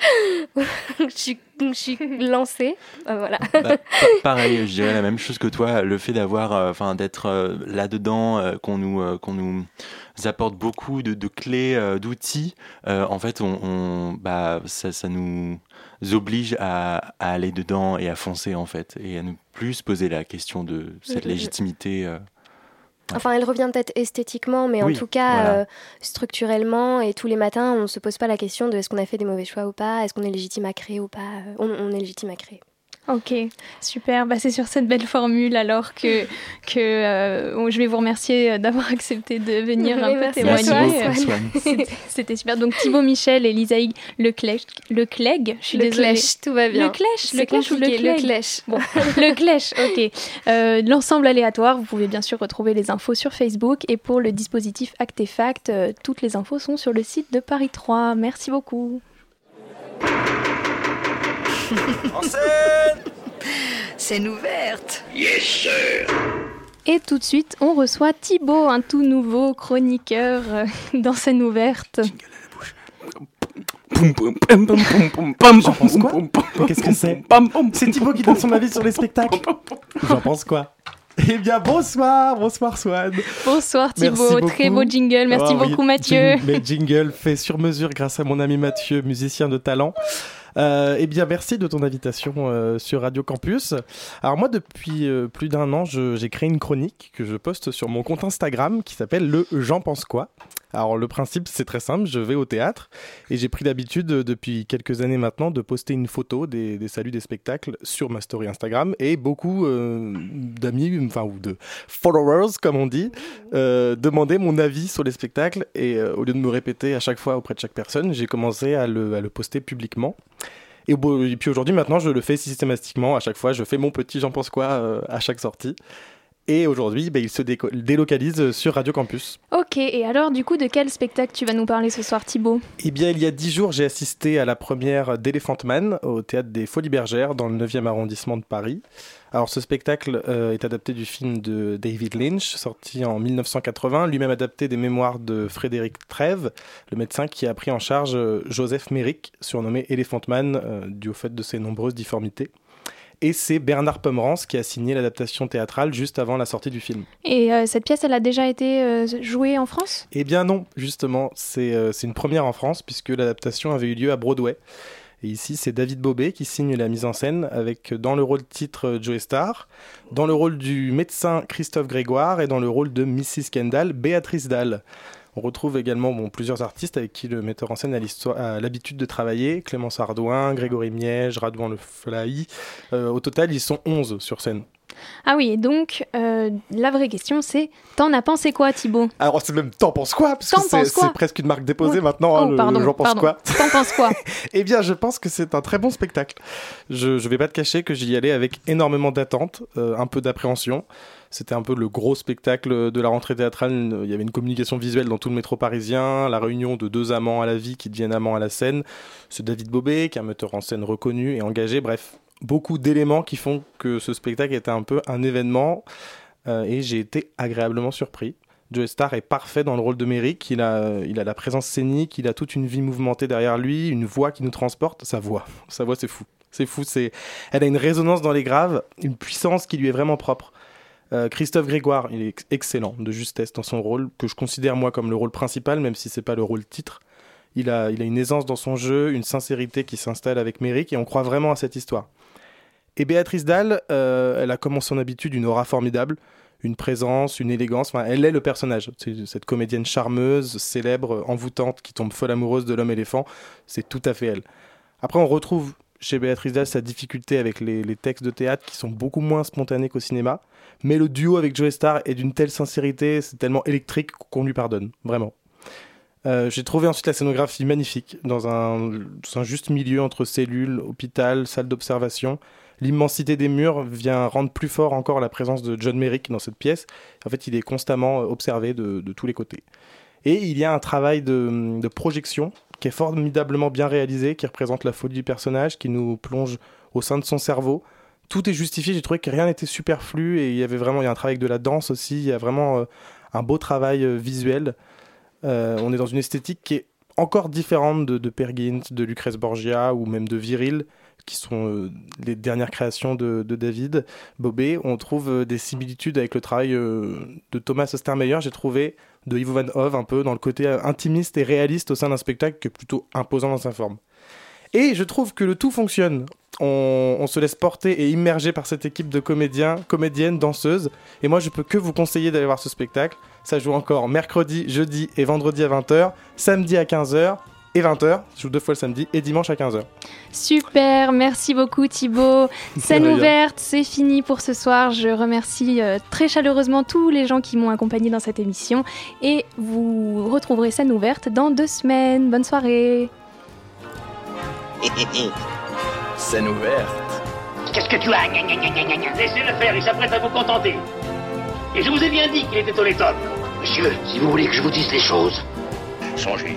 je, suis, je suis lancée. Euh, voilà. Bah, pa- pareil, je dirais la même chose que toi. Le fait d'avoir, euh, enfin, d'être là-dedans, qu'on nous, qu'on nous apporte beaucoup de, de clés, d'outils. en fait, on, on- bah, ça, ça nous oblige à, à aller dedans et à foncer en fait, et à ne plus se poser la question de cette légitimité. Enfin, elle revient peut-être esthétiquement, mais en tout cas, voilà. euh, structurellement, et tous les matins, on ne se pose pas la question de est-ce qu'on a fait des mauvais choix ou pas, est-ce qu'on est légitime à créer ou pas. Euh, On, on est légitime à créer. Ok, super. Bah, c'est sur cette belle formule alors que, que euh, je vais vous remercier euh, d'avoir accepté de venir un peu témoigner. C'était- super. Donc Thibaut Michel et Lisaïg Leclèche, Leclègue, je suis Le désolée. clèche, tout va bien. Le clèche, C'est le clèche ou le compliqué, le clègue clèche. Bon, le clèche, ok. Euh, L'ensemble aléatoire, vous pouvez bien sûr retrouver les infos sur Facebook et pour le dispositif Actefact, euh, toutes les infos sont sur le site de Paris 3. Merci beaucoup. En scène Scène ouverte. Yes, sir. Et tout de suite, on reçoit Thibaut, un tout nouveau chroniqueur euh, dans scène ouverte. J'en pense quoi Mais Qu'est-ce que c'est C'est Thibaut qui donne son avis sur les spectacles. J'en pense quoi Eh bien, bonsoir, bonsoir Swan. Bonsoir Thibaut, très beau jingle. Merci Ah oui, beaucoup Mathieu. jing- Mais jingle fait sur mesure grâce à mon ami Mathieu, musicien de talent. Euh, eh bien, merci de ton invitation euh, sur Radio Campus. Alors moi, depuis euh, plus d'un an, j'ai créé une chronique que je poste sur mon compte Instagram qui s'appelle le J'en pense quoi. Alors le principe, c'est très simple. Je vais au théâtre et j'ai pris l'habitude euh, depuis quelques années maintenant de poster une photo des, saluts des spectacles sur ma story Instagram et beaucoup euh, d'amis, enfin ou de followers comme on dit, euh, demandaient mon avis sur les spectacles et au lieu de me répéter à chaque fois auprès de chaque personne, j'ai commencé à le, à le poster publiquement. Et, puis aujourd'hui, maintenant, je le fais systématiquement. À chaque fois, je fais mon petit j'en pense quoi à chaque sortie. Et aujourd'hui, ben, il se délocalise sur Radio Campus. Ok, et alors du coup, de quel spectacle tu vas nous parler ce soir Thibaut? Eh bien, il y a dix jours, j'ai assisté à la première d'Elephant Man au théâtre des Folies Bergères dans le 9e arrondissement de Paris. Alors, ce spectacle euh, est adapté du film de David Lynch, sorti en 1980, lui-même adapté des mémoires de Frédéric Trèves, le médecin qui a pris en charge euh, Joseph Merrick, surnommé Elephant Man, euh, dû au fait de ses nombreuses difformités. Et c'est Bernard Pomerance qui a signé l'adaptation théâtrale juste avant la sortie du film. Et euh, cette pièce, elle a déjà été euh, jouée en France? Eh bien non, justement, c'est euh, c'est une première en France puisque l'adaptation avait eu lieu à Broadway. Et ici, c'est David Bobet qui signe la mise en scène avec dans le rôle titre Joe Starr, dans le rôle du médecin Christophe Grégoire et dans le rôle de Mrs. Kendall, Béatrice Dalle. On retrouve également plusieurs artistes avec qui le metteur en scène a l'habitude de travailler. Clémence Ardouin, Grégory Miège, Radouin Le Flahy. Euh, au total, ils sont 11 sur scène. Ah oui, et donc euh, la vraie question c'est, t'en as pensé quoi Thibaut? Alors c'est même t'en penses quoi? Parce que c'est presque une marque déposée maintenant, hein, Oh, le- pardon, j'en pense pardon. quoi? T'en penses quoi? Eh bien je pense que c'est un très bon spectacle. Je, je vais pas te cacher que j'y allais avec énormément d'attente, euh, un peu d'appréhension. C'était un peu le gros spectacle de la rentrée théâtrale. Il y avait une communication visuelle dans tout le métro parisien, la réunion de deux amants à la vie qui deviennent amants à la scène. Ce David Bobet, qui est un metteur en scène reconnu et engagé. Bref, beaucoup d'éléments qui font que ce spectacle était un peu un événement. Euh, et j'ai été agréablement surpris. Joe Starr est parfait dans le rôle de Merrick. Il a, il a la présence scénique, il a toute une vie mouvementée derrière lui, une voix qui nous transporte. Sa voix, sa voix, c'est fou. C'est fou. C'est, elle a une résonance dans les graves, une puissance qui lui est vraiment propre. Euh, Christophe Grégoire, il est ex- excellent, de justesse dans son rôle, que je considère moi comme le rôle principal, même si c'est pas le rôle titre. Il a, il a une aisance dans son jeu, une sincérité qui s'installe avec Merrick, et on croit vraiment à cette histoire. Et Béatrice Dalle, euh, elle a comme son habitude une aura formidable, une présence, une élégance. Enfin, elle est le personnage. C'est cette comédienne charmeuse, célèbre, envoûtante, qui tombe folle amoureuse de l'homme éléphant. C'est tout à fait elle. Après, on retrouve chez Béatrice Dalle sa difficulté avec les, textes de théâtre qui sont beaucoup moins spontanés qu'au cinéma. Mais le duo avec Joe Starr est d'une telle sincérité, c'est tellement électrique qu'on lui pardonne, vraiment. Euh, J'ai trouvé ensuite la scénographie magnifique, dans un, dans un juste milieu entre cellules, hôpital, salle d'observation. L'immensité des murs vient rendre plus fort encore la présence de John Merrick dans cette pièce. En fait, il est constamment euh, observé de, tous les côtés. Et il y a un travail de, projection qui est formidablement bien réalisé, qui représente la folie du personnage, qui nous plonge au sein de son cerveau. Tout est justifié, j'ai trouvé que rien n'était superflu et il y avait vraiment il y a un travail de la danse aussi, il y a vraiment euh, un beau travail euh, visuel. On est dans une esthétique qui est encore différente de, de de Lucrèce Borgia ou même de Viril, qui sont euh, les dernières créations de, David Bobet. On trouve euh, des similitudes avec le travail euh, de Thomas Ostermeyer, j'ai trouvé, de Ivo Van Hove, un peu dans le côté intimiste et réaliste au sein d'un spectacle qui est plutôt imposant dans sa forme. Et je trouve que le tout fonctionne. On, on se laisse porter et immerger par cette équipe de comédiens, comédiennes, danseuses. Et moi, je peux que vous conseiller d'aller voir ce spectacle. Ça joue encore mercredi, jeudi et vendredi à 20h, samedi à 15h et 20h, ça joue deux fois le samedi, et dimanche à 15h. Super, merci beaucoup Thibaut. Scène ouverte, c'est fini pour ce soir. Je remercie euh, très chaleureusement tous les gens qui m'ont accompagné dans cette émission. Et vous retrouverez Scène ouverte dans deux semaines. Bonne soirée. Scène ouverte. Qu'est-ce que tu as? Laissez-le faire, il s'apprête à vous contenter. Et je vous ai bien dit qu'il était honnête homme. Monsieur, si vous voulez que je vous dise les choses, songez.